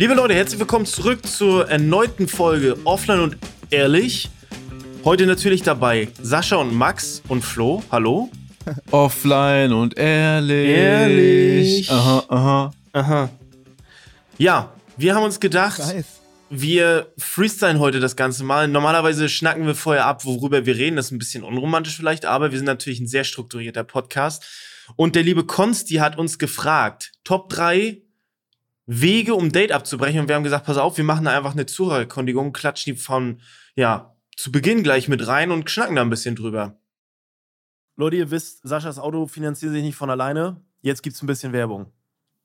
Liebe Leute, herzlich willkommen zurück zur erneuten Folge Offline und Ehrlich. Heute natürlich dabei Sascha und Max und Flo. Hallo. Offline und ehrlich. Ehrlich. Aha, aha. Aha. Ja, wir haben uns gedacht, Nice. wir freestylen heute das Ganze mal. Normalerweise schnacken wir vorher ab, worüber wir reden. Das ist ein bisschen unromantisch vielleicht, aber wir sind natürlich ein sehr strukturierter Podcast. Und der liebe Konsti hat uns gefragt, Top 3 Wege, um Date abzubrechen. Und wir haben gesagt, pass auf, wir machen da einfach eine Zuhörerkundigung, klatschen die von, ja, zu Beginn gleich mit rein und schnacken da ein bisschen drüber. Leute, ihr wisst, Saschas Auto finanziert sich nicht von alleine. Jetzt gibt's ein bisschen Werbung.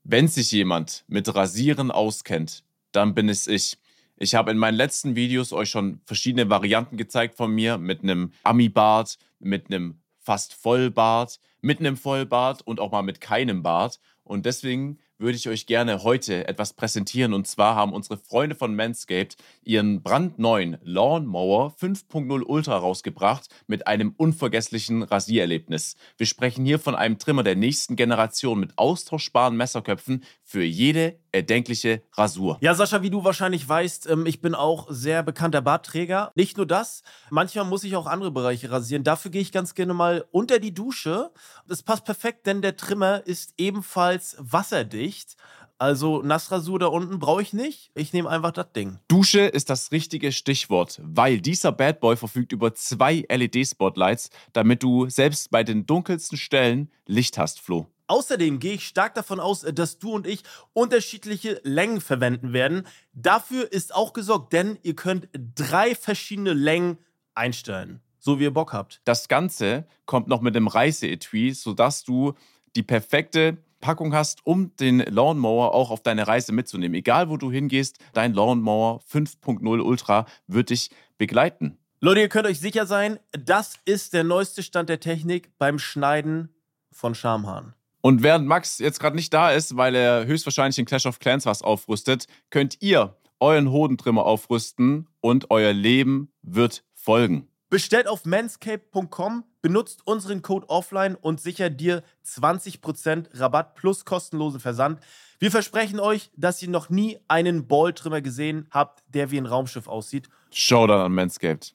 Wenn sich jemand mit Rasieren auskennt, dann bin es ich. Ich habe in meinen letzten Videos euch schon verschiedene Varianten gezeigt von mir mit einem Ami-Bart, mit einem fast Vollbart, mit einem Vollbart und auch mal mit keinem Bart. Und deswegen würde ich euch gerne heute etwas präsentieren. Und zwar haben unsere Freunde von Manscaped ihren brandneuen Lawnmower 5.0 Ultra rausgebracht mit einem unvergesslichen Rasiererlebnis. Wir sprechen hier von einem Trimmer der nächsten Generation mit austauschbaren Messerköpfen für jede erdenkliche Rasur. Ja, Sascha, wie du wahrscheinlich weißt, ähm, ich bin auch sehr bekannter Bartträger. Nicht nur das, manchmal muss ich auch andere Bereiche rasieren. Dafür gehe ich ganz gerne mal unter die Dusche. Das passt perfekt, denn der Trimmer ist ebenfalls wasserdicht. Also Nassrasur da unten brauche ich nicht. Ich nehme einfach das Ding. Dusche ist das richtige Stichwort, weil dieser Bad Boy verfügt über zwei LED-Spotlights, damit du selbst bei den dunkelsten Stellen Licht hast, Flo. Außerdem gehe ich stark davon aus, äh, dass du und ich unterschiedliche Längen verwenden werden. Dafür ist auch gesorgt, denn ihr könnt drei verschiedene Längen einstellen, so wie ihr Bock habt. Das Ganze kommt noch mit dem Reiseetui, sodass du die perfekte Packung hast, um den Lawnmower auch auf deine Reise mitzunehmen. Egal wo du hingehst, dein Lawnmower 5.0 Ultra wird dich begleiten. Leute, ihr könnt euch sicher sein, das ist der neueste Stand der Technik beim Schneiden von Schamhaaren. Und während Max jetzt gerade nicht da ist, weil er höchstwahrscheinlich in Clash of Clans was aufrüstet, könnt ihr euren Hodentrimmer aufrüsten und euer Leben wird folgen. Bestellt auf manscape.com, benutzt unseren Code offline und sichert dir 20% Rabatt plus kostenlosen Versand. Wir versprechen euch, dass ihr noch nie einen Balltrimmer gesehen habt, der wie ein Raumschiff aussieht. Showdown an Manscaped.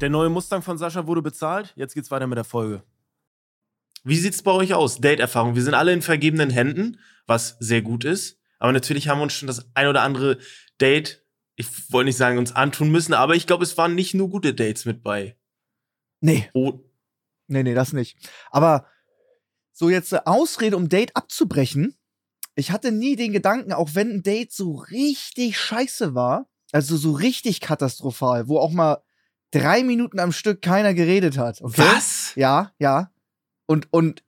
Der neue Mustang von Sascha wurde bezahlt. Jetzt geht's weiter mit der Folge. Wie sieht's bei euch aus? Date-Erfahrung. Wir sind alle in vergebenen Händen, was sehr gut ist. Aber natürlich haben wir uns schon das ein oder andere Date, ich wollte nicht sagen, uns antun müssen, aber ich glaube, es waren nicht nur gute Dates mit bei. Nee, Oh, nee, nee, das nicht. Aber so jetzt eine Ausrede, um Date abzubrechen. Ich hatte nie den Gedanken, auch wenn ein Date so richtig scheiße war, also so richtig katastrophal, wo auch mal drei Minuten am Stück keiner geredet hat. Okay? was? Ja, ja. Und, und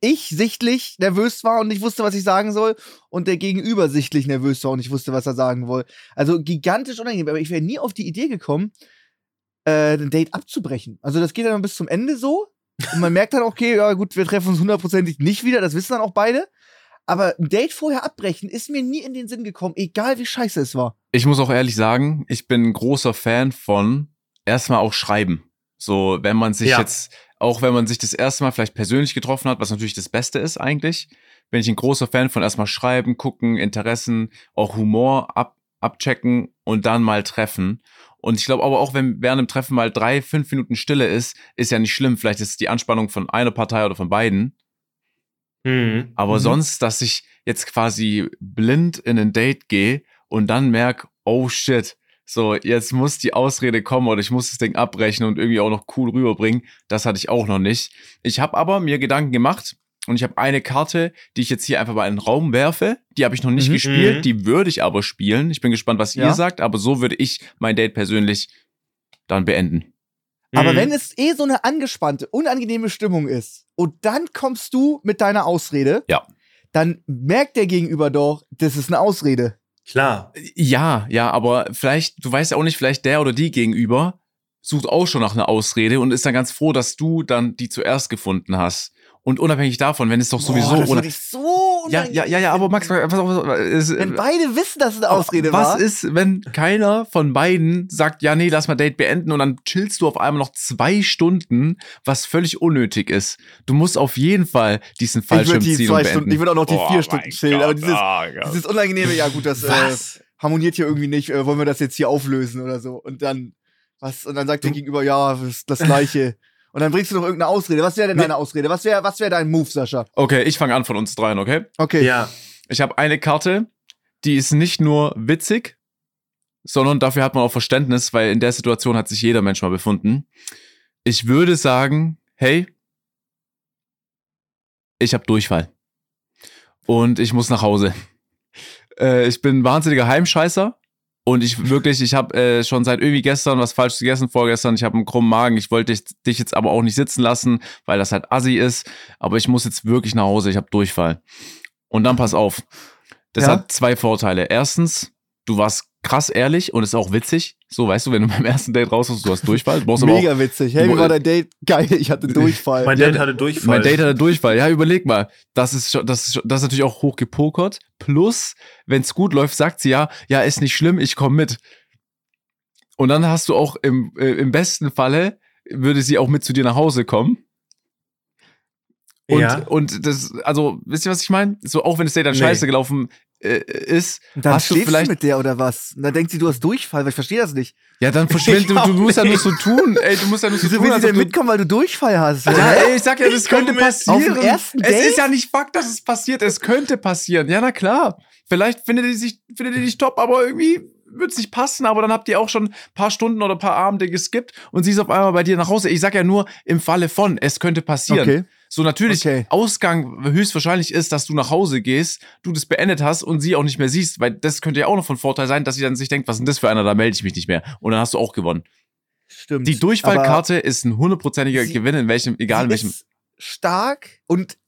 ich sichtlich nervös war und nicht wusste, was ich sagen soll. Und der Gegenüber sichtlich nervös war und nicht wusste, was er sagen wollte. Also gigantisch unangenehm. Aber ich wäre nie auf die Idee gekommen, äh, ein Date abzubrechen. Also das geht dann bis zum Ende so. Und man merkt dann, okay, ja gut, wir treffen uns hundertprozentig nicht wieder. Das wissen dann auch beide. Aber ein Date vorher abbrechen ist mir nie in den Sinn gekommen, egal wie scheiße es war. Ich muss auch ehrlich sagen, ich bin ein großer Fan von erstmal auch schreiben. So, wenn man sich Ja. jetzt, auch wenn man sich das erste Mal vielleicht persönlich getroffen hat, was natürlich das Beste ist eigentlich, bin ich ein großer Fan von erstmal schreiben, gucken, Interessen, auch Humor ab, abchecken und dann mal treffen. Und ich glaube aber auch, wenn während dem Treffen mal drei, fünf Minuten Stille ist, ist ja nicht schlimm. Vielleicht ist es die Anspannung von einer Partei oder von beiden. Mhm. Aber Mhm. sonst, dass ich jetzt quasi blind in ein Date gehe und dann merk, oh shit, so jetzt muss die Ausrede kommen oder ich muss das Ding abbrechen und irgendwie auch noch cool rüberbringen, das hatte ich auch noch nicht. Ich habe aber mir Gedanken gemacht und ich habe eine Karte, die ich jetzt hier einfach mal in den Raum werfe. Die habe ich noch nicht Mhm. gespielt, Mhm. die würde ich aber spielen. Ich bin gespannt, was ihr Ja. sagt, aber so würde ich mein Date persönlich dann beenden. Aber Mhm. wenn es eh so eine angespannte, unangenehme Stimmung ist und dann kommst du mit deiner Ausrede, Ja. dann merkt der Gegenüber doch, das ist eine Ausrede. Klar. Ja, ja, aber vielleicht, du weißt ja auch nicht, vielleicht der oder die gegenüber sucht auch schon nach einer Ausrede und ist dann ganz froh, dass du dann die zuerst gefunden hast. Und unabhängig davon, wenn es doch sowieso Boah, das ich so Ja, ja, ja, ja, aber Max, pass auf, es, Wenn beide wissen, dass es eine Ausrede was war. ist, wenn keiner von beiden sagt, ja, nee, lass mal Date beenden und dann chillst du auf einmal noch zwei Stunden, was völlig unnötig ist. Du musst auf jeden Fall diesen ich würde Fallschirm die ziehen zwei und Stunden, beenden. ich würde auch noch die Oh vier Stunden chillen. Gott, aber dieses, oh dieses Unangenehme, ja gut, das äh, Was? harmoniert hier irgendwie nicht. Äh, wollen wir das jetzt hier auflösen oder so? Und dann, was? Und dann sagt der Gegenüber, ja, das ist das Gleiche. Und dann bringst du noch irgendeine Ausrede. Was wäre denn deine Ausrede? Was wäre was wär dein Move, Sascha? Okay, ich fange an von uns dreien, okay? Okay. Ja. Ich habe eine Karte, die ist nicht nur witzig, sondern dafür hat man auch Verständnis, weil in der Situation hat sich jeder Mensch mal befunden. Ich würde sagen, hey, ich habe Durchfall und ich muss nach Hause. Äh, ich bin ein wahnsinniger Heimscheißer und ich wirklich, ich habe äh, schon seit irgendwie gestern was falsch gegessen, vorgestern, ich habe einen krummen Magen. Ich wollte dich, dich jetzt aber auch nicht sitzen lassen, weil das halt assi ist, aber ich muss jetzt wirklich nach Hause, ich habe Durchfall. Und dann pass auf. Das Ja? hat zwei Vorteile. Erstens, du warst krass ehrlich und ist auch witzig. So, weißt du, wenn du beim ersten Date rauskommst, du hast Durchfall. Du brauchst aber auch, Mega witzig. Hey, wie war dein Date? Geil, ich hatte Durchfall. Mein Date hatte Durchfall. mein Date hatte Durchfall. Ja, überleg mal. Das ist, schon, das ist, schon, das ist natürlich auch hoch gepokert. Plus, wenn es gut läuft, sagt sie ja, ja, ist nicht schlimm, ich komme mit. Und dann hast du auch im, äh, im besten Falle, würde sie auch mit zu dir nach Hause kommen. Und, Ja. und das, also, wisst ihr, was ich meine? So, auch wenn das Date dann Nee. scheiße gelaufen äh, ist, Und dann hast du vielleicht mit der oder was? Und dann denkt sie, du hast Durchfall, weil ich verstehe das nicht. Ja, dann verschwindet du, du musst ja nur so tun. Ey, du musst ja nur so Wieso tun. will sie denn mitkommen, weil du Durchfall hast? Ja, ey, ich sag ja, das könnte passieren. Auf dem ersten es ist ja nicht Fakt, dass es passiert. Es könnte passieren. Ja, na klar. Vielleicht findet ihr sich, findet ihr dich top, aber irgendwie wird es nicht passen. Aber dann habt ihr auch schon ein paar Stunden oder ein paar Abende geskippt und sie ist auf einmal bei dir nach Hause. Ich sag ja nur im Falle von, es könnte passieren. Okay. So natürlich, Okay. Ausgang höchstwahrscheinlich ist, dass du nach Hause gehst, du das beendet hast und sie auch nicht mehr siehst, weil das könnte ja auch noch von Vorteil sein, dass sie dann sich denkt, was ist denn das für einer, da melde ich mich nicht mehr. Und dann hast du auch gewonnen. Stimmt. Die Durchfallkarte ist ein hundertprozentiger Gewinn, in welchem, egal in welchem. ist stark und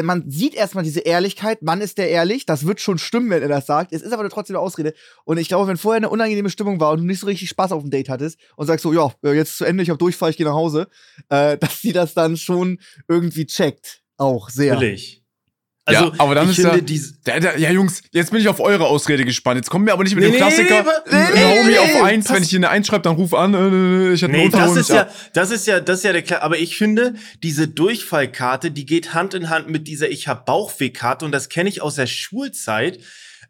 man sieht erstmal diese Ehrlichkeit, Mann ist der ehrlich, das wird schon stimmen, wenn er das sagt. Es ist aber trotzdem eine Ausrede. Und ich glaube, wenn vorher eine unangenehme Stimmung war und du nicht so richtig Spaß auf dem Date hattest und sagst so, ja, äh, jetzt zu Ende, ich habe Durchfall, ich gehe nach Hause, äh, dass sie das dann schon irgendwie checkt. Auch sehr. Natürlich. Also, Ja, aber dann ich ist finde, ja- diese, Ja, ja, ja, Jungs, jetzt bin ich auf eure Ausrede gespannt. Jetzt kommen wir aber nicht mit Nee, dem Klassiker. nee, nee, Homie auf eins, wenn ich hier eine Eins schreibe, dann ruf an. Äh, ich hatte Nee, das ist ja, das ist ja, das ist ja der Klar. Aber ich finde, diese Durchfallkarte, die geht Hand in Hand mit dieser Ich hab Bauchweh-Karte und das kenne ich aus der Schulzeit.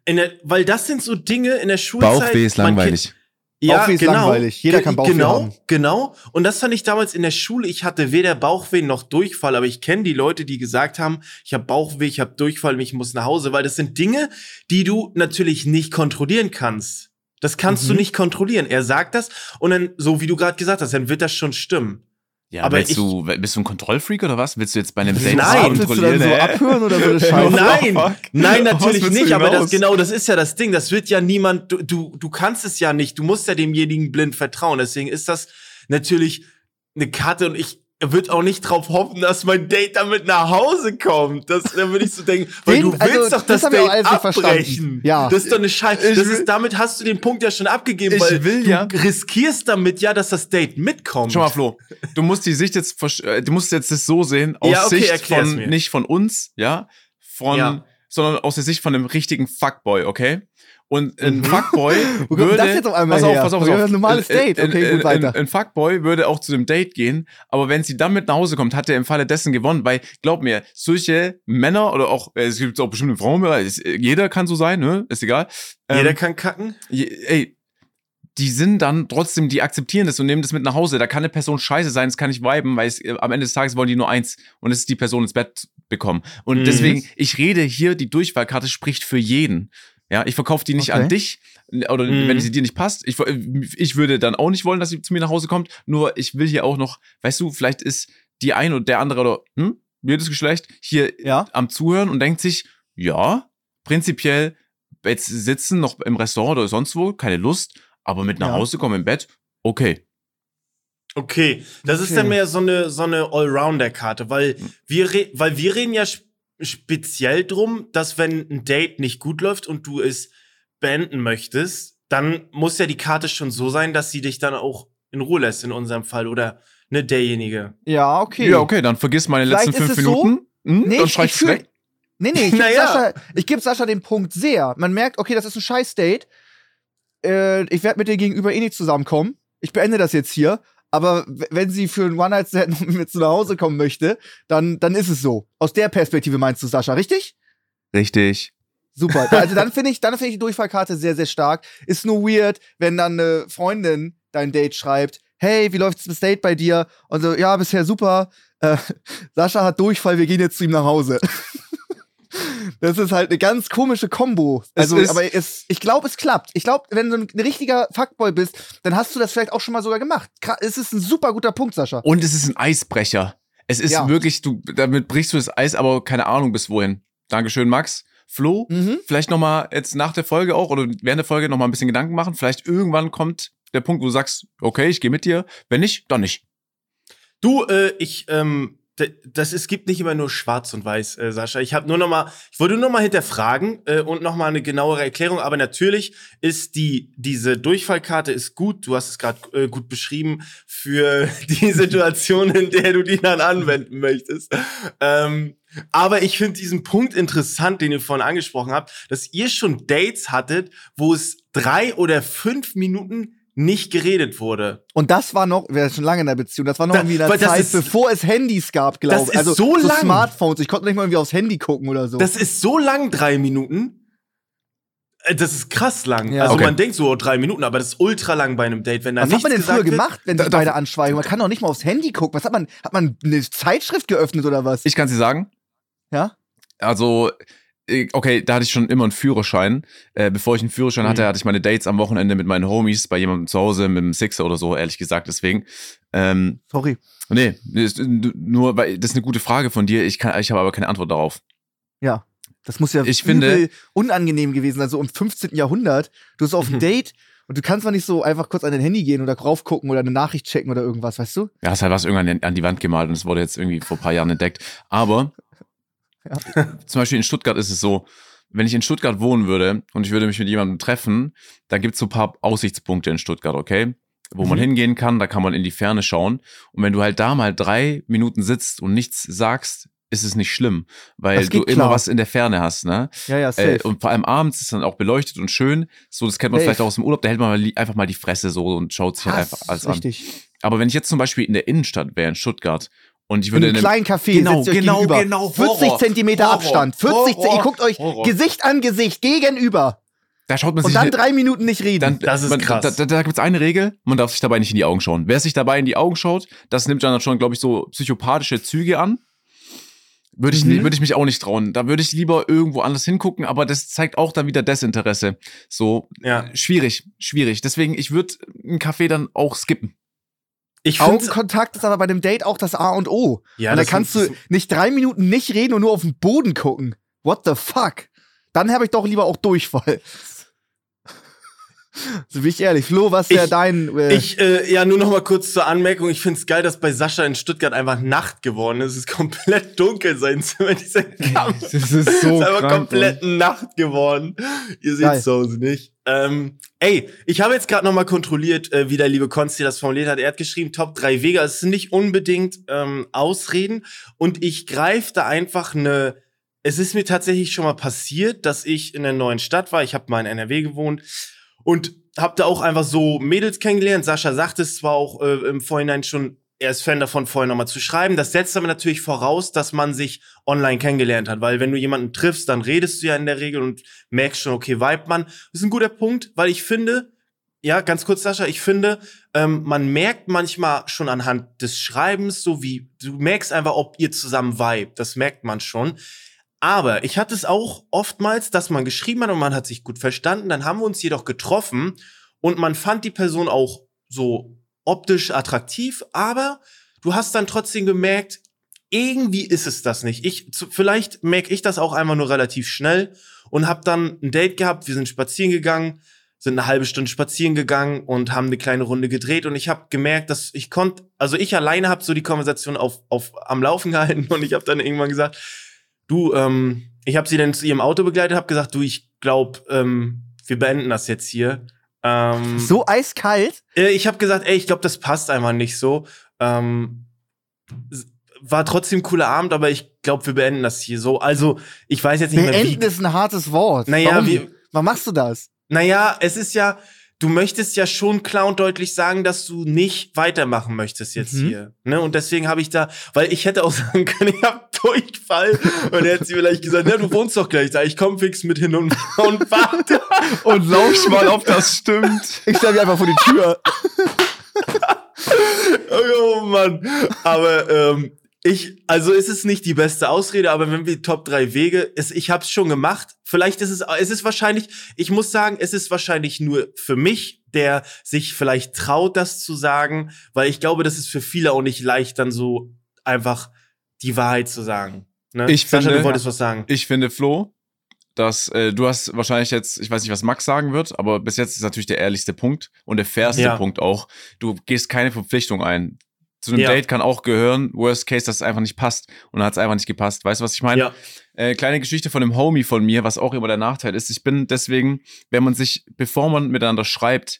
In der, weil das sind so Dinge in der Schulzeit. Bauchweh ist langweilig. Ja, Bauchweh ist genau. langweilig. Jeder kann Bauchweh genau, haben. Genau. Und das fand ich damals in der Schule. Ich hatte weder Bauchweh noch Durchfall, aber ich kenne die Leute, die gesagt haben, ich habe Bauchweh, ich habe Durchfall, ich muss nach Hause, weil das sind Dinge, die du natürlich nicht kontrollieren kannst. Das kannst du Mhm. nicht kontrollieren. Er sagt das und dann, so wie du gerade gesagt hast, dann wird das schon stimmen. Ja, aber ich- du, bist du ein Kontrollfreak oder was? Willst du jetzt bei einem Date Nein. das Willst du kontrollieren? dann so abhören oder so eine Scheiße? Nein, nein, natürlich nicht, aber das genau, das ist ja das Ding, das wird ja niemand du, du du kannst es ja nicht, du musst ja demjenigen blind vertrauen, deswegen ist das natürlich eine Karte und ich würde auch nicht drauf hoffen, dass mein Date damit nach Hause kommt. Das da würde ich so denken, weil Den- du willst also, doch das, das Date abbrechen. Ja. Das ist doch eine Scheiße. Das ist damit hast du den Punkt ja schon abgegeben, Ich weil will du ja- riskierst damit ja, dass das Date mitkommt. Schau mal, Flo, du musst die Sicht jetzt, äh, du musst jetzt das so sehen, aus Ja, okay, Sicht von, mir. nicht von uns, ja, von, Ja. sondern aus der Sicht von einem richtigen Fuckboy, okay? Und ein Mhm. Fuckboy würde, das jetzt auf einmal pass auf, her? pass auf, pass auf. ein normales Ein- Date. ein- Okay, ein, gut, weiter. Ein, ein Fuckboy würde auch zu dem Date gehen, aber wenn sie dann mit nach Hause kommt, hat er im Falle dessen gewonnen, weil, glaub mir, solche Männer oder auch, äh, es gibt auch bestimmte Frauen, es- jeder kann so sein, ne, ist egal. Jeder Ähm, kann kacken. Je- ey, die sind dann trotzdem, die akzeptieren das und nehmen das mit nach Hause. Da kann eine Person scheiße sein, das kann nicht viben, weil es, äh, am Ende des Tages wollen die nur eins und es ist die Person ins Bett bekommen. Und Mhm. deswegen, ich rede hier, die Durchfallkarte spricht für jeden. Ja, ich verkaufe die nicht Okay. an dich oder Mhm. wenn sie dir nicht passt. Ich, ich würde dann auch nicht wollen, dass sie zu mir nach Hause kommt. Nur ich will hier auch noch, weißt du, vielleicht ist die ein oder der andere oder hm, jedes Geschlecht hier Ja. am Zuhören und denkt sich, ja, prinzipiell jetzt sitzen noch im Restaurant oder sonst wo, keine Lust, aber mit nach Ja. Hause kommen im Bett, okay. Okay, das ist Okay. dann mehr so eine so eine Allrounder-Karte, weil wir re weil wir reden ja speziell drum, dass wenn ein Date nicht gut läuft und du es beenden möchtest, dann muss ja die Karte schon so sein, dass sie dich dann auch in Ruhe lässt in unserem Fall oder ne derjenige. Ja, okay. Ja, okay, dann vergiss meine Vielleicht letzten fünf es so- Minuten. Hm, Nee, dann ich, ich weg. Nee, nee, ich gebe Naja. Sascha, ich geb Sascha den Punkt sehr. Man merkt, okay, das ist ein Scheiß-Date. Äh, ich werde mit dir gegenüber eh nicht zusammenkommen. Ich beende das jetzt hier. Aber wenn sie für einen One-Night-Stand noch mit mir zu nach Hause kommen möchte, dann, dann ist es so. Aus der Perspektive meinst du, Sascha, richtig? Richtig. Super. Also dann finde ich, dann finde ich die Durchfallkarte sehr, sehr stark. Ist nur weird, wenn dann eine Freundin dein Date schreibt, hey, wie läuft das Date bei dir? Und so, ja, bisher super. Äh, Sascha hat Durchfall, wir gehen jetzt zu ihm nach Hause. Das ist halt eine ganz komische Kombo. Es Also, ist- aber es, ich glaube, es klappt. Ich glaube, wenn du ein richtiger Fuckboy bist, dann hast du das vielleicht auch schon mal sogar gemacht. Gra- Es ist ein super guter Punkt, Sascha. Und es ist ein Eisbrecher. Es ist Ja. wirklich, du, damit brichst du das Eis, aber keine Ahnung bis wohin. Dankeschön, Max. Flo, Mhm. vielleicht nochmal jetzt nach der Folge auch oder während der Folge nochmal ein bisschen Gedanken machen. Vielleicht irgendwann kommt der Punkt, wo du sagst, okay, ich gehe mit dir. Wenn nicht, dann nicht. Du, äh, ich, ähm, das es gibt nicht immer nur Schwarz und Weiß, äh, Sascha. Ich habe nur noch mal, ich wollte nur noch mal hinterfragen äh, und noch mal eine genauere Erklärung. Aber natürlich ist die diese Durchfallkarte ist gut. Du hast es gerade äh, gut beschrieben für die Situation, in der du die dann anwenden möchtest. Ähm, aber ich finde diesen Punkt interessant, den ihr vorhin angesprochen habt, dass ihr schon Dates hattet, wo es drei oder fünf Minuten nicht geredet wurde. Und das war noch, wir sind schon lange in der Beziehung, das war noch Da- irgendwie in der Zeit, ist- bevor es Handys gab, glaube Das ich. ist Also so lang. Smartphones. Ich konnte nicht mal irgendwie aufs Handy gucken oder so. Das ist so lang, drei Minuten. Äh, Das ist krass lang. Ja. Also Okay. man denkt so oh, drei Minuten, aber das ist ultra lang bei einem Date, wenn da Was hat man denn früher gemacht, wenn sich Da- da- beide anschweigen? Man kann doch nicht mal aufs Handy gucken. Was hat man? Hat man eine Zeitschrift geöffnet oder was? Ich kann dir sagen, ja? also, okay, da hatte ich schon immer einen Führerschein. Äh, bevor ich einen Führerschein Mhm. hatte, hatte ich meine Dates am Wochenende mit meinen Homies bei jemandem zu Hause, mit einem Sixer oder so, ehrlich gesagt, deswegen. Ähm, Sorry. nee, ist, nur, weil das ist eine gute Frage von dir. Ich, kann, ich habe aber keine Antwort darauf. Ja. Das muss ja Ich finde- unangenehm gewesen sein, so im 15. Jahrhundert. Du bist auf Mhm. ein Date und du kannst mal nicht so einfach kurz an dein Handy gehen oder raufgucken oder eine Nachricht checken oder irgendwas, weißt du? Ja, es hat was irgendwann an die Wand gemalt und es wurde jetzt irgendwie vor ein paar Jahren entdeckt. Aber zum Beispiel in Stuttgart ist es so, wenn ich in Stuttgart wohnen würde und ich würde mich mit jemandem treffen, da gibt es so ein paar Aussichtspunkte in Stuttgart, okay? Wo man Mhm. hingehen kann, da kann man in die Ferne schauen. Und wenn du halt da mal drei Minuten sitzt und nichts sagst, ist es nicht schlimm, weil du geht immer klar. was in der Ferne hast, ne? Ja, ja, safe. Äh, und vor allem abends ist dann auch beleuchtet und schön. So, das kennt man Safe. vielleicht auch aus dem Urlaub, da hält man mal einfach mal die Fresse so und schaut sich halt Hass, einfach alles an. richtig. Aber wenn ich jetzt zum Beispiel in der Innenstadt wäre, in Stuttgart, und ich In würde einem in einem, kleinen Café Genau, sitzt genau, gegenüber. genau, 40 Horror. Zentimeter Horror. Abstand. 40 Horror. Ihr guckt euch Horror. Gesicht an Gesicht gegenüber. da schaut man Und sich dann ne- drei Minuten nicht reden. dann, Das ist man, krass. Da, da, da gibt es eine Regel, man darf sich dabei nicht in die Augen schauen. Wer sich dabei in die Augen schaut, das nimmt dann schon, glaube ich, so psychopathische Züge an. Würde ich, Mhm. würde ich mich auch nicht trauen. Da würde ich lieber irgendwo anders hingucken, aber das zeigt auch dann wieder Desinteresse. So, Ja. schwierig, schwierig. Deswegen, ich würde einen Kaffee dann auch skippen. Ich Augenkontakt ist aber bei dem Date auch das A und O. ja, und da kannst du nicht drei Minuten nicht reden und nur auf den Boden gucken. What the fuck? Dann habe ich doch lieber auch Durchfall. So bin ich ehrlich. Flo, was wäre dein. Äh, Ich, äh, ja, nur noch mal kurz zur Anmerkung. Ich find's geil, dass bei Sascha in Stuttgart einfach Nacht geworden ist. Es ist komplett dunkel sein Zimmer. Dieser Kampf Das ist ist einfach komplett Nacht geworden. Ihr seht's zu Hause nicht. Ähm, ey, ich habe jetzt gerade noch mal kontrolliert, äh, wie der liebe Konsti das formuliert hat. Er hat geschrieben, Top 3 Wege. Es sind nicht unbedingt ähm, Ausreden. Und ich greife da einfach eine... Es ist mir tatsächlich schon mal passiert, dass ich in einer neuen Stadt war. Ich habe mal in NRW gewohnt und hab da auch einfach so Mädels kennengelernt. Sascha sagt es zwar auch äh, im Vorhinein schon, er ist Fan davon, vorher nochmal zu schreiben. Das setzt aber natürlich voraus, dass man sich online kennengelernt hat, weil wenn du jemanden triffst, dann redest du ja in der Regel und merkst schon, okay, vibe man. Das ist ein guter Punkt, weil ich finde, ja, ganz kurz, Sascha, ich finde, ähm, man merkt manchmal schon anhand des Schreibens, so wie, du merkst einfach, ob ihr zusammen vibe. Das merkt man schon. Aber ich hatte es auch oftmals, dass man geschrieben hat und man hat sich gut verstanden. Dann haben wir uns jedoch getroffen und man fand die Person auch so optisch attraktiv, aber du hast dann trotzdem gemerkt, irgendwie ist es das nicht. Ich, vielleicht merke ich das auch einfach nur relativ schnell und habe dann ein Date gehabt. Wir sind spazieren gegangen, sind eine halbe Stunde spazieren gegangen und haben eine kleine Runde gedreht und ich habe gemerkt, dass ich konnte, also ich alleine habe so die Konversation auf, auf am Laufen gehalten und ich habe dann irgendwann gesagt, du, ähm, ich habe sie dann zu ihrem Auto begleitet, habe gesagt, du, ich glaube, ähm, wir beenden das jetzt hier. Ähm, so eiskalt? äh, ich habe gesagt, ey, ich glaube, das passt einfach nicht so. Ähm, war trotzdem ein cooler Abend, aber ich glaube, wir beenden das hier so. Also, ich weiß jetzt nicht mehr, wie. Beenden ist ein hartes Wort. Naja, Warum? wie- Warum machst du das? Naja, es ist ja, du möchtest ja schon klar und deutlich sagen, dass du nicht weitermachen möchtest jetzt Mhm. hier. Ne? Und deswegen habe ich da, weil ich hätte auch sagen können, ich hab Durchfall. Und er hätte sie vielleicht gesagt, na, du wohnst doch gleich da, ich komm fix mit hin und, und warte. Und lauscht mal, ob das stimmt. Ich stelle mich einfach vor die Tür. Oh Mann. Aber ähm, ich, also ist es nicht die beste Ausrede, aber wenn wir Top 3 Wege, es, ich habe es schon gemacht. Vielleicht ist es, es ist wahrscheinlich, ich muss sagen, es ist wahrscheinlich nur für mich, der sich vielleicht traut, das zu sagen, weil ich glaube, das ist für viele auch nicht leicht, dann so einfach die Wahrheit zu sagen. Ne? Ich Sascha, finde- du wolltest was sagen. Ich finde, Flo, dass äh, du hast wahrscheinlich jetzt, ich weiß nicht, was Max sagen wird, aber bis jetzt ist natürlich der ehrlichste Punkt und der fairste Ja. Punkt auch. Du gehst keine Verpflichtung ein. Zu einem Ja. Date kann auch gehören, worst case, dass es einfach nicht passt. Und dann hat es einfach nicht gepasst. Weißt du, was ich meine? Ja. Äh, kleine Geschichte von einem Homie von mir, was auch immer der Nachteil ist. Ich bin deswegen, wenn man sich, bevor man miteinander schreibt,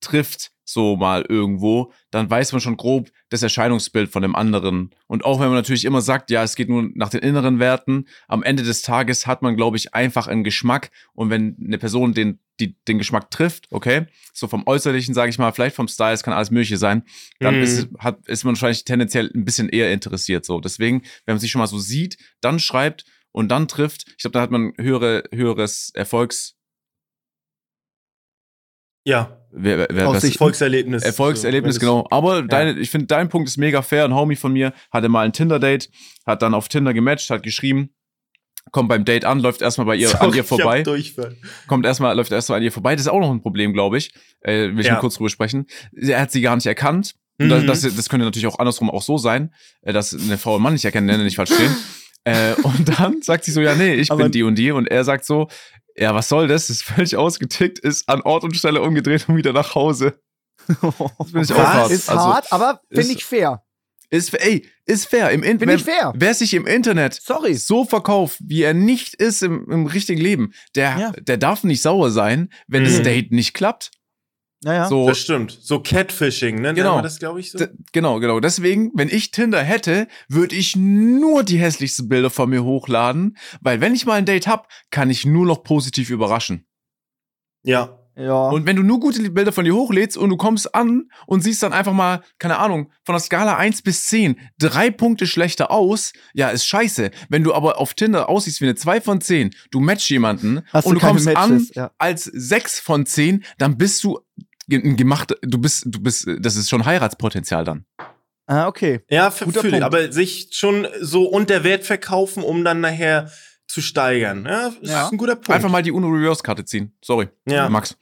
trifft, so mal irgendwo, dann weiß man schon grob das Erscheinungsbild von dem anderen. Und auch wenn man natürlich immer sagt, ja, es geht nur nach den inneren Werten, am Ende des Tages hat man, glaube ich, einfach einen Geschmack. Und wenn eine Person den, die, den Geschmack trifft, okay, so vom Äußerlichen, sage ich mal, vielleicht vom Style, es kann alles Mögliche sein, dann Mhm. ist, hat, ist man wahrscheinlich tendenziell ein bisschen eher interessiert. So. Deswegen, wenn man sich schon mal so sieht, dann schreibt und dann trifft, ich glaube, da hat man höhere, höheres Erfolgs. Ja. Wer, wer, Aus was- Erfolgserlebnis. Erfolgserlebnis, So, genau. Aber deine, ich finde, dein Punkt ist mega fair. Ein Homie von mir hatte mal ein Tinder-Date, hat dann auf Tinder gematcht, hat geschrieben, kommt beim Date an, läuft erstmal bei ihr, es- an Sorry, ihr vorbei, kommt erstmal, läuft erstmal an ihr vorbei. Das ist auch noch ein Problem, glaube ich. Äh, will ich Ja. mal kurz drüber sprechen. Er hat sie gar nicht erkannt. Und das, Mhm. das, das könnte natürlich auch andersrum auch so sein, äh, dass eine Frau einen Mann nicht erkennen, nicht falsch verstehen. äh, und dann sagt sie so, ja, nee, ich Aber- bin die und die. Und er sagt so, ja, was soll das? Das ist völlig ausgetickt, ist an Ort und Stelle umgedreht und wieder nach Hause. Das bin ich auch hart. Ist Also, hart, aber finde ich fair. Ist, ey, ist fair. Im In Bin wer, ich fair. Wer sich im Internet Sorry. so verkauft, wie er nicht ist im, im richtigen Leben, der, Ja. der darf nicht sauer sein, wenn Mhm. das Date nicht klappt. Naja. So, Das stimmt. So Catfishing, ne? Genau. Das, glaube ich, so. d- genau, genau. Deswegen, wenn ich Tinder hätte, würde ich nur die hässlichsten Bilder von mir hochladen, weil wenn ich mal ein Date hab, kann ich nur noch positiv überraschen. Ja. Ja. Und wenn du nur gute Bilder von dir hochlädst und du kommst an und siehst dann einfach mal, keine Ahnung, von der Skala 1 bis 10, drei Punkte schlechter aus, ja, ist scheiße. Wenn du aber auf Tinder aussiehst wie eine 2 von 10, du match jemanden Hast und du du kommst an Matches, ja. als 6 von 10, dann bist du gemacht, du bist, du bist, das ist schon Heiratspotenzial dann. Ah, okay. Ja, f- Guter. Punkt. Aber sich schon so unter Wert verkaufen, um dann nachher zu steigern. Ja, ist Ja. ein guter Punkt. Einfach mal die UNO-Reverse-Karte ziehen. Sorry. Ja. Max.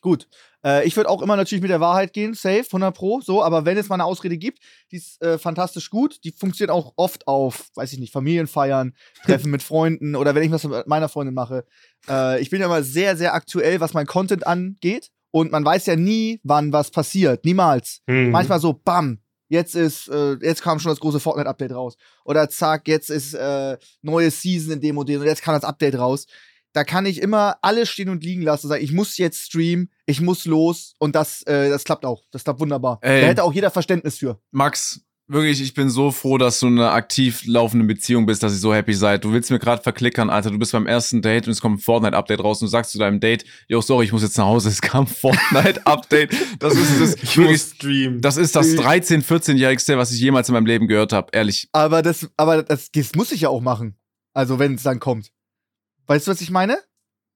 Gut. Äh, ich würde auch immer natürlich mit der Wahrheit gehen, safe, 100 Pro, so, aber wenn es mal eine Ausrede gibt, die ist äh, fantastisch gut, die funktioniert auch oft auf, weiß ich nicht, Familienfeiern, Treffen mit Freunden oder wenn ich was mit meiner Freundin mache. Äh, ich bin ja immer sehr, sehr aktuell, was mein Content angeht und man weiß ja nie, wann was passiert, niemals. Mhm. Manchmal so, bam, jetzt ist, äh, jetzt kam schon das große Fortnite-Update raus. Oder zack, jetzt ist äh, neue Season in dem und dem und jetzt kam das Update raus. Da kann ich immer alles stehen und liegen lassen und sagen, ich muss jetzt streamen, ich muss los und das, äh, das klappt auch. Das klappt wunderbar. Ey. Da hätte auch jeder Verständnis für. Max, wirklich, ich bin so froh, dass du in einer aktiv laufenden Beziehung bist, dass ihr so happy seid. Du willst mir gerade verklickern, Alter. Du bist beim ersten Date und es kommt ein Fortnite-Update raus und du sagst zu deinem Date, yo, sorry, ich muss jetzt nach Hause, es kam ein Fortnite-Update. Das ist das, ich wirklich, muss streamen. das ist das 13-, 14-jährigste, was ich jemals in meinem Leben gehört habe, ehrlich. Aber das, aber das, das muss ich ja auch machen. Also, wenn es dann kommt. Weißt du, was ich meine?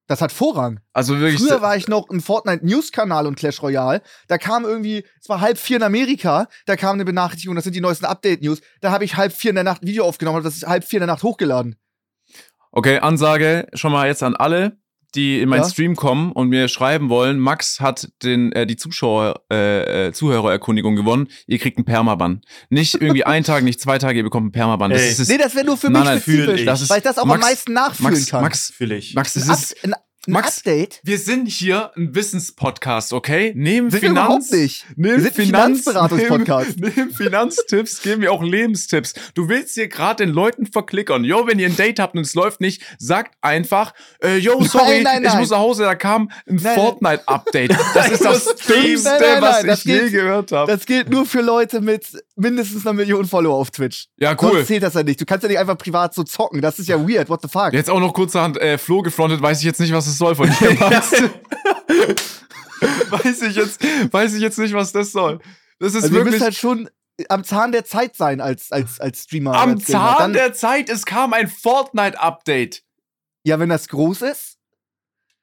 Das hat Vorrang. Also wirklich, Früher war ich noch ein Fortnite-News-Kanal und Clash Royale. Da kam irgendwie, es war halb vier in Amerika, da kam eine Benachrichtigung, das sind die neuesten Update-News. Da habe ich halb vier in der Nacht ein Video aufgenommen und das ist halb vier in der Nacht hochgeladen. Okay, Ansage schon mal jetzt an alle, die in meinen Ja. Stream kommen und mir schreiben wollen. Max hat den, äh, die Zuschauer, äh, äh, Zuhörererkundigung gewonnen. Ihr kriegt einen Permaban. Nicht irgendwie einen Tag, nicht zwei Tage, ihr bekommt einen Permaban. Das ist, das Nee, das wäre nur für Nein, mich nein, spezifisch, ich. Das ist- weil ich das auch Max- am meisten nachfühlen Max, kann. Max, ich. Max, das ist, Ein Max, Update? wir sind hier ein Wissenspodcast, okay? Neben Sind wir Finanz, überhaupt nicht. Neben Wir Finanz, Finanzberatungspodcast. Neben, neben Finanztipps geben wir auch Lebenstipps. Du willst hier gerade den Leuten verklickern. Yo, wenn ihr ein Date habt und es läuft nicht, sagt einfach, äh, yo, sorry, Nein, nein, ich nein. muss nach Hause, da kam ein. Fortnite-Update. Das ist das. Dümmste, was das ich je gehört habe. Das gilt nur für Leute mit mindestens einer Million Follower auf Twitch. Ja, cool. Sonst zählt das ja nicht. Du kannst ja nicht einfach privat so zocken. Das ist ja weird. What the fuck? Jetzt auch noch kurzerhand äh, Flo gefrontet, weiß ich jetzt nicht, was es soll von dir, Max. weiß ich jetzt, weiß ich jetzt nicht, was das soll. Das ist also ihr wirklich müsst halt schon am Zahn der Zeit sein als, als, als Streamer. am als. Zahn Dann, der Zeit. Es kam ein Fortnite-Update. Ja, wenn das groß ist.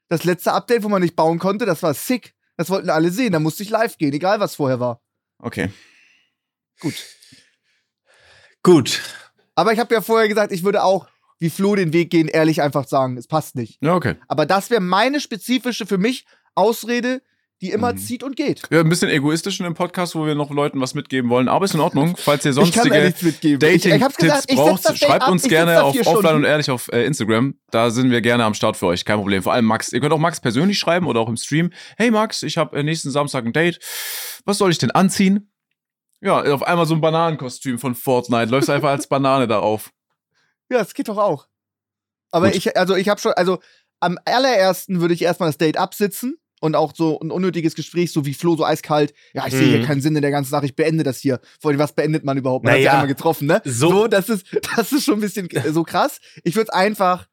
Das letzte Update, wo man nicht bauen konnte, das war sick. Das wollten alle sehen. Da musste ich live gehen, egal was vorher war. Okay. Gut. Gut. Aber ich habe ja vorher gesagt, ich würde auch wie Flo den Weg gehen, ehrlich einfach sagen, es passt nicht. Ja, okay. Aber das wäre meine spezifische für mich Ausrede, die immer Mhm. zieht und geht. Ja, ein bisschen egoistisch in dem Podcast, wo wir noch Leuten was mitgeben wollen, aber ist in Ordnung. Falls ihr sonstige nichts mitgeben. Ich- ich hab's Dating-Tipps braucht, schreibt ab, uns gerne auf Offline Stunden. und ehrlich auf äh, Instagram. Da sind wir gerne am Start für euch, kein Problem. Vor allem Max. Ihr könnt auch Max persönlich schreiben oder auch im Stream. Hey Max, ich habe äh, nächsten Samstag ein Date. Was soll ich denn anziehen? Ja, auf einmal so ein Bananenkostüm von Fortnite. Läufst einfach als Banane darauf. Ja, das geht doch auch. Aber Gut. ich, also ich habe schon, also am allerersten würde ich erstmal das Date absitzen und auch so ein unnötiges Gespräch, so wie Flo, so eiskalt. Ja, ich sehe hier Mhm. keinen Sinn in der ganzen Sache, ich beende das hier. Vor allem, was beendet man überhaupt? Man hat Naja, ja einmal getroffen, ne? so- das ist, das ist schon ein bisschen so krass. Ich würde einfach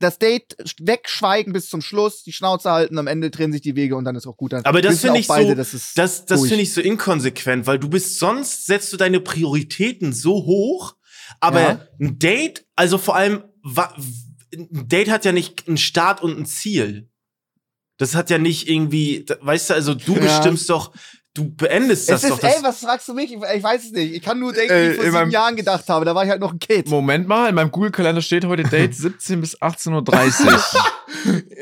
das Date wegschweigen bis zum Schluss, die Schnauze halten, am Ende trennen sich die Wege und dann ist auch gut. Dann Aber das finde ich beide, so- das Das, das finde ich so inkonsequent, weil du bist sonst setzt du deine Prioritäten so hoch, aber Ja. ein Date, also vor allem ein Date hat ja nicht einen Start und ein Ziel. Das hat ja nicht irgendwie, weißt du, also du Ja. bestimmst doch, du beendest das es doch. ist, Das, ey, was fragst du mich? Ich, ich weiß es nicht. Ich kann nur denken, Äh, wie ich vor in sieben Jahren gedacht habe. Da war ich halt noch ein Kind. Moment mal, in meinem Google-Kalender steht heute Date 17 bis 18.30 Uhr.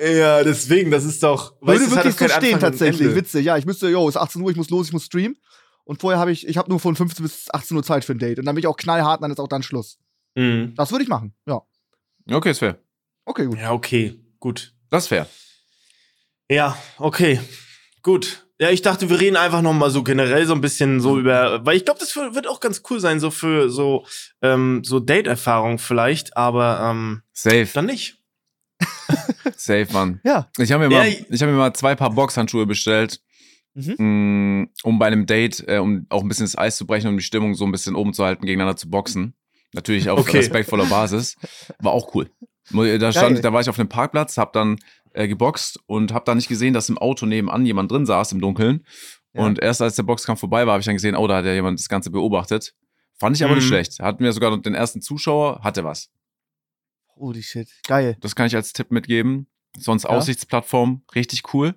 ja, deswegen, das ist doch, Würde hat wirklich doch so stehen tatsächlich. Witzig. Ja, ich müsste, jo, es ist 18 Uhr, ich muss los, ich muss streamen. Und vorher habe ich, ich habe nur von 15 bis 18 Uhr Zeit für ein Date. Und dann bin ich auch knallhart, und dann ist auch dann Schluss. Mhm. Das würde ich machen. Ja. Okay, ist fair. Okay, gut. Ja, okay, gut. Das ist fair. Ja, okay. Gut. Ja, ich dachte, wir reden einfach noch mal so generell so ein bisschen so über, weil ich glaube, das wird auch ganz cool sein, so für so, ähm, so Date-Erfahrung vielleicht, aber ähm, Safe. dann nicht. Safe, Mann. Ja. Ich habe mir, Ja, mal- ich- ich hab mir mal zwei Paar Boxhandschuhe bestellt, mh, um bei einem Date, äh, um auch ein bisschen das Eis zu brechen, um die Stimmung so ein bisschen oben zu halten, gegeneinander zu boxen. Natürlich auf Okay. respektvoller Basis. War auch cool. Da, stand, da war ich auf einem Parkplatz, hab dann äh, geboxt und hab dann nicht gesehen, dass im Auto nebenan jemand drin saß im Dunkeln. Ja. Und erst als der Boxkampf vorbei war, habe ich dann gesehen, oh, da hat ja jemand das Ganze beobachtet. Fand ich aber nicht Mhm. schlecht. Hatten wir sogar den ersten Zuschauer, hatte was. Holy shit. Geil. Das kann ich als Tipp mitgeben. Sonst Ja. Aussichtsplattform, richtig cool.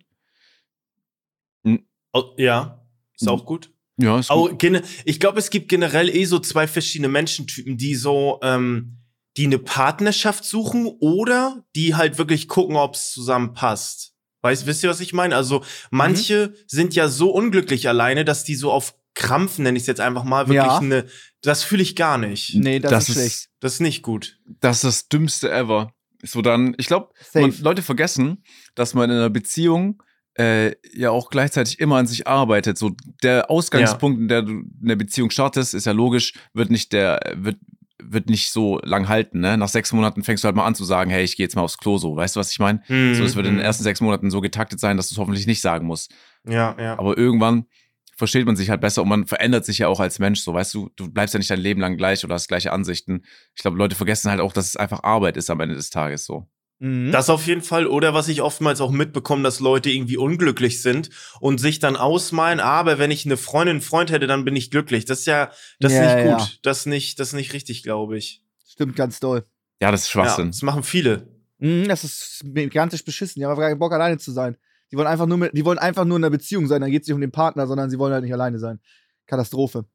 Oh, ja, ist Mhm. auch gut. Ja, ist Aber gut. ich glaube, es gibt generell eh so zwei verschiedene Menschentypen, die so, ähm, die eine Partnerschaft suchen oder die halt wirklich gucken, ob es zusammenpasst. Weißt, wisst ihr, was ich meine? Also manche sind ja so unglücklich alleine, dass die so auf Krampf, nenne ich es jetzt einfach mal, wirklich Ja. eine, das fühle ich gar nicht. Nee, das, Das ist schlecht. Das ist nicht gut. Das ist das Dümmste ever. So dann, ich glaube. Leute vergessen, dass man in einer Beziehung äh, ja auch gleichzeitig immer an sich arbeitet. So der Ausgangspunkt, in der du eine Beziehung startest, ist ja logisch, wird nicht der, wird, wird nicht so lang halten. Ne? Nach sechs Monaten fängst du halt mal an zu sagen, hey, ich gehe jetzt mal aufs Klo so. Weißt du, was ich meine? Mhm. So, es wird in den ersten sechs Monaten so getaktet sein, dass du es hoffentlich nicht sagen musst. Ja, ja. Aber irgendwann versteht man sich halt besser und man verändert sich ja auch als Mensch. So, weißt du, du bleibst ja nicht dein Leben lang gleich oder hast gleiche Ansichten. Ich glaube, Leute vergessen halt auch, dass es einfach Arbeit ist am Ende des Tages so. Mhm. Das auf jeden Fall. Oder was ich oftmals auch mitbekomme, dass Leute irgendwie unglücklich sind und sich dann ausmalen, aber wenn ich eine Freundin, einen Freund hätte, dann bin ich glücklich. Das ist ja, das ist Ja, nicht ja. gut. Das ist nicht, das ist nicht richtig, glaube ich. Stimmt ganz doll. Ja, das ist Ja, Schwachsinn. das machen viele. Mhm, das ist gigantisch beschissen. Die haben einfach keinen Bock, alleine zu sein. Die wollen einfach nur, mit, die wollen einfach nur in einer Beziehung sein. Dann geht es nicht um den Partner, sondern sie wollen halt nicht alleine sein. Katastrophe.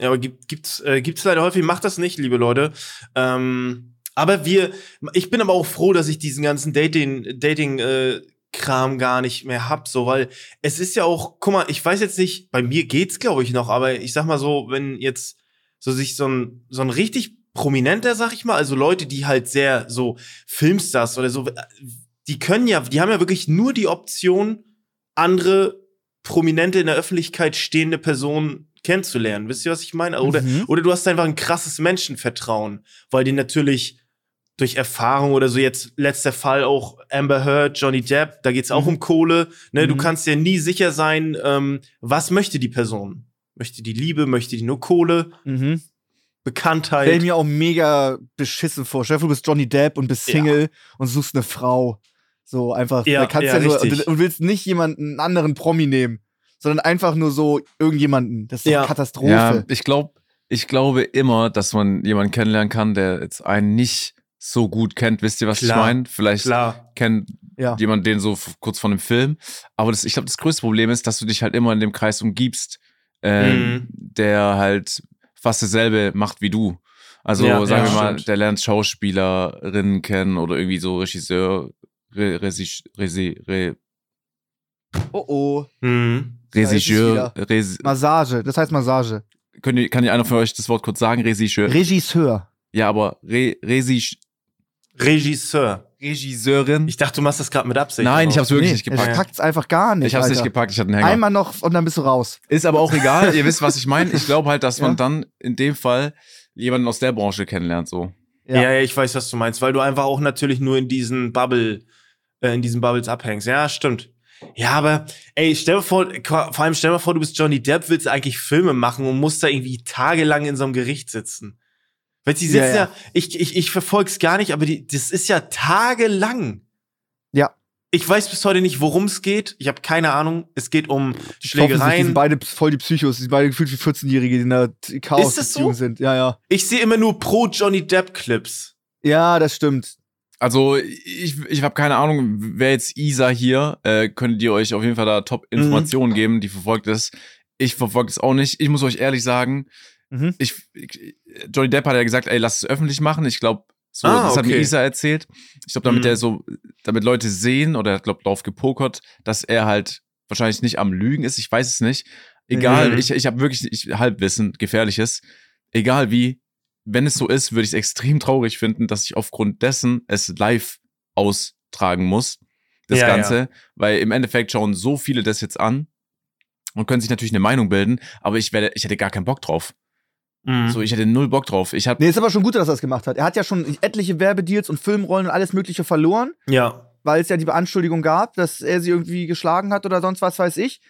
Ja, aber gibt, gibt's, äh, gibt's leider häufig. Macht das nicht, liebe Leute. Ähm, aber wir, ich bin aber auch froh, dass ich diesen ganzen Dating, Dating, äh, Kram gar nicht mehr hab, so, weil es ist ja auch, guck mal, ich weiß jetzt nicht, bei mir geht's, glaube ich, noch, aber ich sag mal so, wenn jetzt so sich so ein, so ein richtig prominenter, sag ich mal, also Leute, die halt sehr so Filmstars oder so, die können ja, die haben ja wirklich nur die Option, andere prominente in der Öffentlichkeit stehende Personen kennenzulernen. Wisst ihr, was ich meine? Oder, Mhm. oder du hast einfach ein krasses Menschenvertrauen, weil die natürlich durch Erfahrung oder so jetzt letzter Fall auch Amber Heard, Johnny Depp, da geht's auch Mhm. um Kohle. Ne, du Mhm. kannst ja nie sicher sein, ähm, was möchte die Person? Möchte die Liebe, möchte die nur Kohle, Mhm. Bekanntheit? Stell mir auch mega beschissen vor. Stell dir vor, du bist Johnny Depp und bist Ja. Single und suchst eine Frau. So einfach. Ja, da kannst ja, ja, nur, und, und willst nicht jemanden, einen anderen Promi nehmen, sondern einfach nur so irgendjemanden. Das ist Ja. Katastrophe. Ja, ich glaube, ich glaube immer, dass man jemanden kennenlernen kann, der jetzt einen nicht so gut kennt. Wisst ihr, was Klar, ich meine? Vielleicht Klar. kennt Ja. jemand den so kurz vor dem Film. Aber das, ich glaube, das größte Problem ist, dass du dich halt immer in dem Kreis umgibst, äh, Mhm. der halt fast dasselbe macht wie du. Also Ja, sagen ja, wir mal, stimmt. der lernt Schauspielerinnen kennen oder irgendwie so Regisseur, Re, Resi, Resi, Re, Oh oh. Mhm. Regisseur. Resi, Massage. Das heißt Massage. Könnt ihr, kann ihr einer von euch das Wort kurz sagen? Regisseur. Regisseur. ja, aber Re, Resi, Regisseur. Regisseurin. Ich dachte, du machst das gerade mit Absicht. Nein, ich hab's wirklich nicht er gepackt. packt's einfach gar nicht. Ich hab's nicht Alter. gepackt, ich hatte einen Hänger. Einmal noch und dann bist du raus. Ist aber auch egal, ihr wisst, was ich meine. Ich glaube halt, dass man Ja. dann in dem Fall jemanden aus der Branche kennenlernt, so. Ja. Ja. ja, ich weiß, was du meinst, weil du einfach auch natürlich nur in diesen Bubble, äh, in diesen Bubbles abhängst. Ja, stimmt. Ja, aber ey, stell dir vor, vor allem stell dir vor, du bist Johnny Depp, willst eigentlich Filme machen und musst da irgendwie tagelang in so einem Gericht sitzen. Weil die sitzen Ja, ja, ja. ich, ich, ich verfolg's gar nicht, aber die, das ist ja tagelang. Ja. Ich weiß bis heute nicht, worum es geht. Ich habe keine Ahnung. Es geht um Ich hoffe, sich, die Schlägereien. sind beide voll die Psychos. Die sind beide gefühlt wie 14-Jährige, die in der chaos Ist das so? Sind. Ja, ja. Ich sehe immer nur pro Johnny Depp Clips. Ja, das stimmt. Also, ich, ich habe keine Ahnung, wer jetzt Isa hier, äh, könntet ihr euch auf jeden Fall da Top-Informationen geben, die verfolgt es. Ich verfolge es auch nicht. Ich muss euch ehrlich sagen, Mhm. ich, ich, Johnny Depp hat ja gesagt, ey, lass es öffentlich machen. Ich glaube, so, Ah, das hat mir okay. Isa erzählt. Ich glaube, damit Mhm. er so, damit Leute sehen oder er hat, glaube drauf gepokert, dass er halt wahrscheinlich nicht am Lügen ist. Ich weiß es nicht. Egal, Mhm. ich, ich habe wirklich ich, Halbwissen, gefährliches. Egal wie, wenn es so ist, würde ich es extrem traurig finden, dass ich aufgrund dessen es live austragen muss, das Ja, Ganze. Weil im Endeffekt schauen so viele das jetzt an und können sich natürlich eine Meinung bilden, aber ich werde, ich hätte gar keinen Bock drauf. Mhm. So, ich hätte null Bock drauf. Ich habe Nee, ist aber schon gut, dass er das gemacht hat. Er hat ja schon etliche Werbedeals und Filmrollen und alles Mögliche verloren, ja. weil es ja die Beanschuldigung gab, dass er sie irgendwie geschlagen hat oder sonst was weiß ich.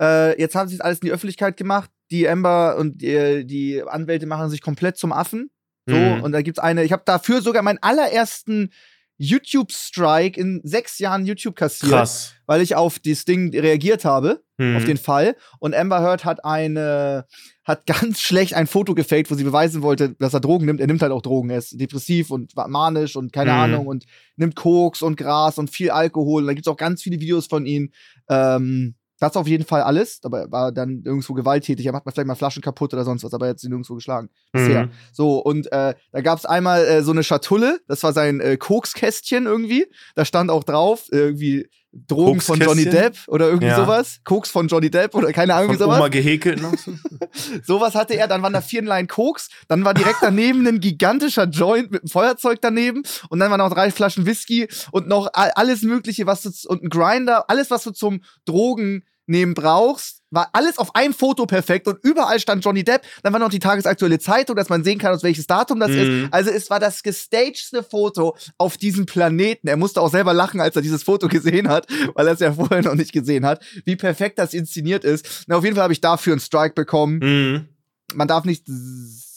Äh, jetzt haben sie es alles in die Öffentlichkeit gemacht. Die Amber und die, die Anwälte machen sich komplett zum Affen. So, Mhm. und da gibt's eine, ich habe dafür sogar meinen allerersten YouTube-Strike in sechs Jahren YouTube kassiert, Krass. weil ich auf das Ding reagiert habe. Mhm. auf den Fall. Und Amber Heard hat eine, hat ganz schlecht ein Foto gefaked, wo sie beweisen wollte, dass er Drogen nimmt. Er nimmt halt auch Drogen. Er ist depressiv und manisch und keine Mhm. Ahnung und nimmt Koks und Gras und viel Alkohol. Und da gibt's auch ganz viele Videos von ihm. Ähm, das auf jeden Fall alles. Aber er war dann irgendwo gewalttätig. Er macht mal vielleicht mal Flaschen kaputt oder sonst was, aber er hat sie nirgendwo geschlagen. Bisher. Mhm. So, und äh, da gab's einmal äh, so eine Schatulle, das war sein äh, Kokskästchen irgendwie. Da stand auch drauf, irgendwie Drogen von Johnny? Depp oder irgendwie Ja. sowas. Koks von Johnny Depp oder keine Ahnung, Von wie sowas. Oma gehäkelt noch. so. Sowas hatte er, dann waren da vier Line Koks, dann war direkt daneben ein gigantischer Joint mit einem Feuerzeug daneben und dann waren noch drei Flaschen Whisky und noch alles mögliche, was du und ein Grinder, alles was du zum Drogen nehmen brauchst, war alles auf einem Foto perfekt und überall stand Johnny Depp. Dann war noch die tagesaktuelle Zeitung, dass man sehen kann, aus welches Datum das Mhm. ist. Also es war das gestagedste Foto auf diesem Planeten. Er musste auch selber lachen, als er dieses Foto gesehen hat, weil er es ja vorher noch nicht gesehen hat, wie perfekt das inszeniert ist. Na, auf jeden Fall habe ich dafür einen Strike bekommen Mhm. man darf nicht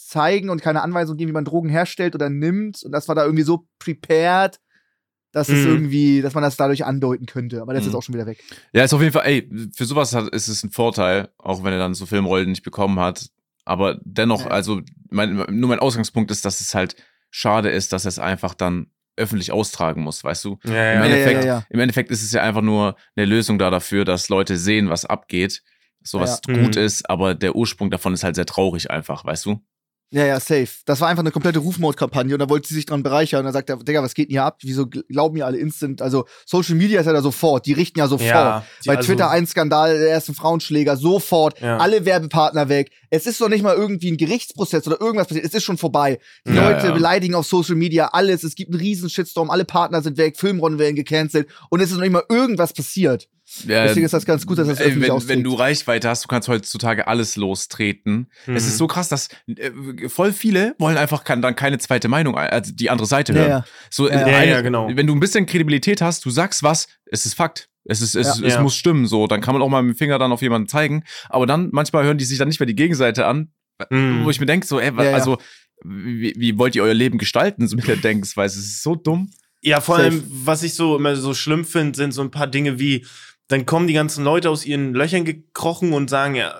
zeigen und keine Anweisung geben, wie man Drogen herstellt oder nimmt. Und das war da irgendwie so prepared, dass es Mhm. irgendwie, dass man das dadurch andeuten könnte. Aber das ist Mhm. auch schon wieder weg. Ja, ist auf jeden Fall, ey, für sowas hat, ist es ein Vorteil, auch wenn er dann so Filmrollen nicht bekommen hat. Aber dennoch, Ja. also mein, nur mein Ausgangspunkt ist, dass es halt schade ist, dass er es einfach dann öffentlich austragen muss, weißt du? Ja, Im, ja. ja, Endeffekt, ja, ja. Im Endeffekt ist es ja einfach nur eine Lösung da dafür, dass Leute sehen, was abgeht, so was Ja. gut Mhm. ist, aber der Ursprung davon ist halt sehr traurig einfach, weißt du? Ja, ja, safe. Das war einfach eine komplette Rufmordkampagne und da wollte sie sich dran bereichern. Und dann sagt er, Digga, was geht denn hier ab? Wieso glauben ihr alle instant? Also, Social Media ist ja da sofort, die richten ja sofort. Ja, Bei also- Twitter ein Skandal, der ersten Frauenschläger, sofort, Ja. alle Werbepartner weg. Es ist doch nicht mal irgendwie ein Gerichtsprozess oder irgendwas passiert, es ist schon vorbei. Die Ja, Leute beleidigen auf Social Media alles, es gibt einen riesen Shitstorm, alle Partner sind weg, Filmrollen werden gecancelt und es ist noch nicht mal irgendwas passiert. Ja, Deswegen ist das ganz gut, dass das öffentlich wenn, wenn du Reichweite hast, du kannst heutzutage alles lostreten. Mhm. Es ist so krass, dass äh, voll viele wollen einfach kann, dann keine zweite Meinung, also die andere Seite hören. ja. So, Ja, äh, ja, eine, ja, genau. Wenn du ein bisschen Kredibilität hast, du sagst was, es ist Fakt. Es, ist, es, Ja. es Ja. muss stimmen, so. Dann kann man auch mal mit dem Finger dann auf jemanden zeigen. Aber dann, manchmal hören die sich dann nicht mehr die Gegenseite an, Mhm. wo ich mir denke, so, ey, also, wie, wie wollt ihr euer Leben gestalten, so mit der Denkensweise? Es ist so dumm. Ja, vor Safe. allem, was ich so immer so schlimm finde, sind so ein paar Dinge wie, dann kommen die ganzen Leute aus ihren Löchern gekrochen und sagen, ja,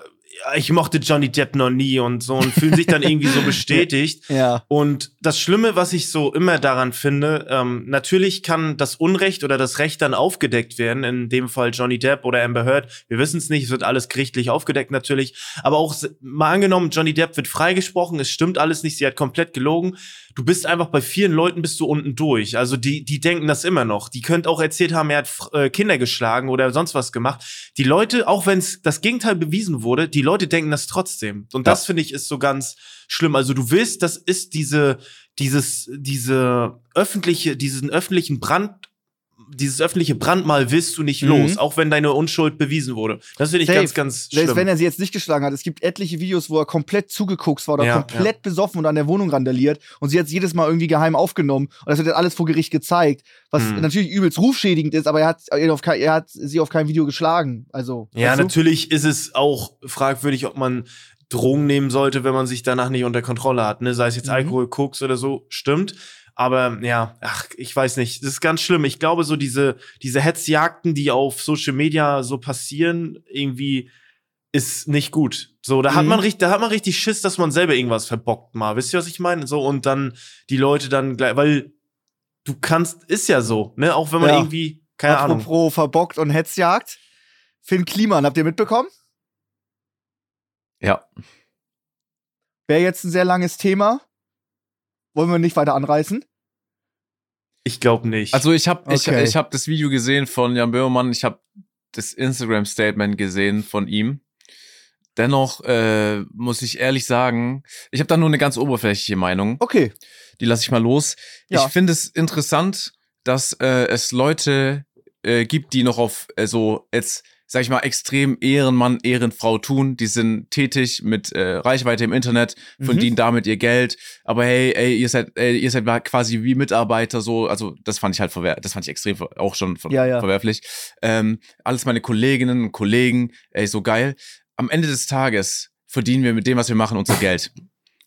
ich mochte Johnny Depp noch nie und so und fühlen sich dann irgendwie so bestätigt. Ja. Und das Schlimme, was ich so immer daran finde, ähm, natürlich kann das Unrecht oder das Recht dann aufgedeckt werden, in dem Fall Johnny Depp oder Amber Heard. Wir wissen es nicht, es wird alles gerichtlich aufgedeckt natürlich. Aber auch mal angenommen, Johnny Depp wird freigesprochen, es stimmt alles nicht, sie hat komplett gelogen. Du bist einfach bei vielen Leuten bist du unten durch. Also die, die denken das immer noch. Die könnt auch erzählt haben, er hat äh, Kinder geschlagen oder sonst was gemacht. Die Leute, auch wenn es das Gegenteil bewiesen wurde, die Leute denken das trotzdem. Und Ja. das finde ich ist so ganz schlimm. Also du willst, das ist diese, dieses, diese öffentliche, diesen öffentlichen Brand, dieses öffentliche Brandmal willst du nicht Mhm. los, auch wenn deine Unschuld bewiesen wurde. Das finde ich Safe. ganz, ganz Selbst schlimm. wenn er sie jetzt nicht geschlagen hat, es gibt etliche Videos, wo er komplett zugeguckt war oder Ja, komplett besoffen und an der Wohnung randaliert und sie hat es jedes Mal irgendwie geheim aufgenommen und das wird dann alles vor Gericht gezeigt, was Mhm. natürlich übelst rufschädigend ist, aber er hat, er, hat sie auf kein Video geschlagen. Also, ja, weißt du? natürlich ist es auch fragwürdig, ob man Drogen nehmen sollte, wenn man sich danach nicht unter Kontrolle hat. Ne? Sei es jetzt Mhm. Alkohol, Koks oder so, stimmt. Aber ja, ach, ich weiß nicht. Das ist ganz schlimm. Ich glaube, so diese, diese Hetzjagden, die auf Social Media so passieren, irgendwie ist nicht gut. So, da hat Mhm. man richtig, da hat man richtig Schiss, dass man selber irgendwas verbockt mal. Wisst ihr, was ich meine? So, und dann die Leute dann gleich, weil du kannst, ist ja so, ne? Auch wenn man Ja. irgendwie, keine Ahnung. Apropos verbockt und Hetzjagd. Finn Kliman, habt ihr mitbekommen? Ja. Wäre jetzt ein sehr langes Thema. Wollen wir nicht weiter anreißen? Ich glaube nicht. Also ich habe ich, Okay. ich hab das Video gesehen von Jan Böhmermann, ich habe das Instagram-Statement gesehen von ihm. Dennoch äh, muss ich ehrlich sagen, ich habe da nur eine ganz oberflächliche Meinung. Okay. Die lasse ich mal los. Ja. Ich finde es interessant, dass äh, es Leute äh, gibt, die noch auf äh, so jetzt, sag ich mal, extrem Ehrenmann, Ehrenfrau tun. Die sind tätig mit äh, Reichweite im Internet, Mhm. verdienen damit ihr Geld. Aber hey, ey, ihr seid, ey, ihr seid quasi wie Mitarbeiter so. Also das fand ich halt verwer das fand ich extrem auch schon ver Ja, ja. verwerflich. Ähm, alles meine Kolleginnen und Kollegen, ey, so geil. Am Ende des Tages verdienen wir mit dem, was wir machen, unser Geld.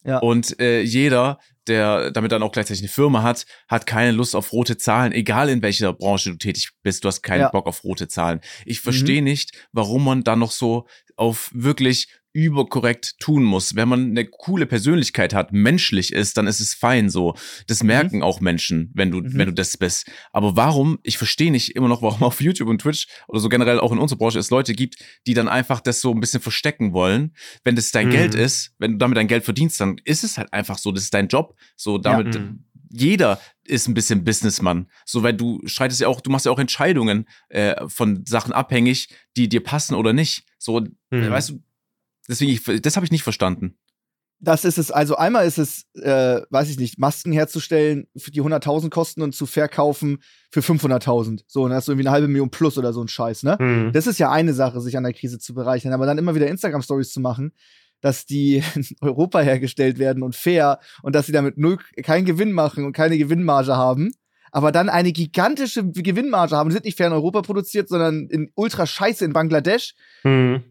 Ja. Und äh, jeder, der damit dann auch gleichzeitig eine Firma hat, hat keine Lust auf rote Zahlen, egal in welcher Branche du tätig bist, du hast keinen Ja. Mhm. Bock auf rote Zahlen. Ich verstehe nicht, warum man dann noch so auf wirklich überkorrekt tun muss. Wenn man eine coole Persönlichkeit hat, menschlich ist, dann ist es fein so. Das merken auch Menschen, wenn du, Mhm. wenn du das bist. Aber warum, ich verstehe nicht immer noch, warum auf YouTube und Twitch oder so generell auch in unserer Branche es Leute gibt, die dann einfach das so ein bisschen verstecken wollen. Wenn das dein Mhm. Geld ist, wenn du damit dein Geld verdienst, dann ist es halt einfach so, das ist dein Job. So damit, Mhm. jeder ist ein bisschen Businessman. So, weil du streitest ja auch, du machst ja auch Entscheidungen äh, von Sachen abhängig, die dir passen oder nicht. So, Mhm. weißt du, deswegen, ich, das habe ich nicht verstanden. Das ist es, also einmal ist es, äh, weiß ich nicht, Masken herzustellen, für die 100.000 kosten und zu verkaufen für 500.000. So, und dann hast du irgendwie eine halbe Million plus oder so ein Scheiß, ne? Mhm. Das ist ja eine Sache, sich an der Krise zu bereichern, aber dann immer wieder Instagram-Stories zu machen, dass die in Europa hergestellt werden und fair und dass sie damit null, keinen Gewinn machen und keine Gewinnmarge haben, aber dann eine gigantische Gewinnmarge haben. Die sind nicht fair in Europa produziert, sondern in ultra scheiße in Bangladesch. Mhm.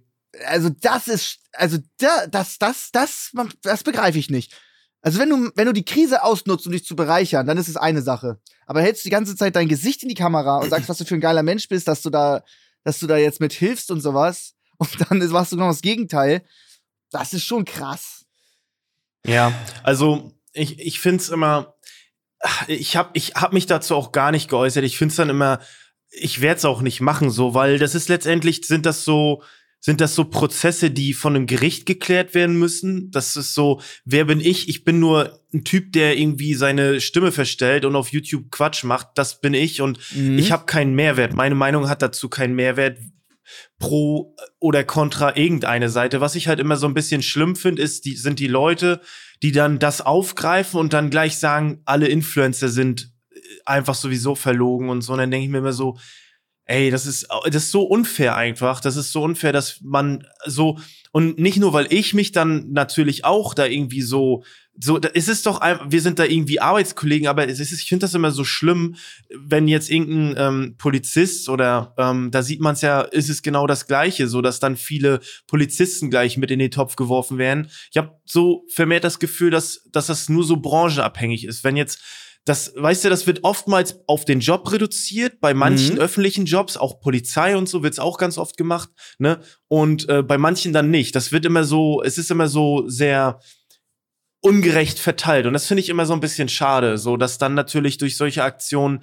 Also das ist, also da, das, das, das, das begreife ich nicht. Also wenn du, wenn du die Krise ausnutzt, um dich zu bereichern, dann ist es eine Sache. Aber hältst du die ganze Zeit dein Gesicht in die Kamera und sagst, was du für ein geiler Mensch bist, dass du da, dass du da jetzt mit hilfst und sowas, und dann machst du genau das Gegenteil. Das ist schon krass. Ja, also ich, ich finde es immer, ich habe ich hab mich dazu auch gar nicht geäußert. Ich finde es dann immer, ich werde es auch nicht machen, so, weil das ist letztendlich, sind das so sind das so Prozesse, die von einem Gericht geklärt werden müssen? Das ist so, wer bin ich? Ich bin nur ein Typ, der irgendwie seine Stimme verstellt und auf YouTube Quatsch macht. Das bin ich und Mhm. ich habe keinen Mehrwert. Meine Meinung hat dazu keinen Mehrwert pro oder contra irgendeine Seite. Was ich halt immer so ein bisschen schlimm finde, ist, die, sind die Leute, die dann das aufgreifen und dann gleich sagen, alle Influencer sind äh, einfach sowieso verlogen und so. Und dann denke ich mir immer so, ey, das ist, das ist so unfair einfach. Das ist so unfair, dass man so, und nicht nur, weil ich mich dann natürlich auch da irgendwie so, so, da ist es doch, ein- wir sind da irgendwie Arbeitskollegen, aber es ist, ich finde das immer so schlimm, wenn jetzt irgendein ähm, Polizist oder ähm, da sieht man es ja, ist es genau das Gleiche, so dass dann viele Polizisten gleich mit in den Topf geworfen werden. Ich habe so vermehrt das Gefühl, dass, dass das nur so branchenabhängig ist. Wenn jetzt das, weißt du, das wird oftmals auf den Job reduziert. Bei manchen Mhm. öffentlichen Jobs, auch Polizei und so, wird's auch ganz oft gemacht, ne? Und äh, bei manchen dann nicht. Das wird immer so, es ist immer so sehr ungerecht verteilt. Und das finde ich immer so ein bisschen schade, so dass dann natürlich durch solche Aktionen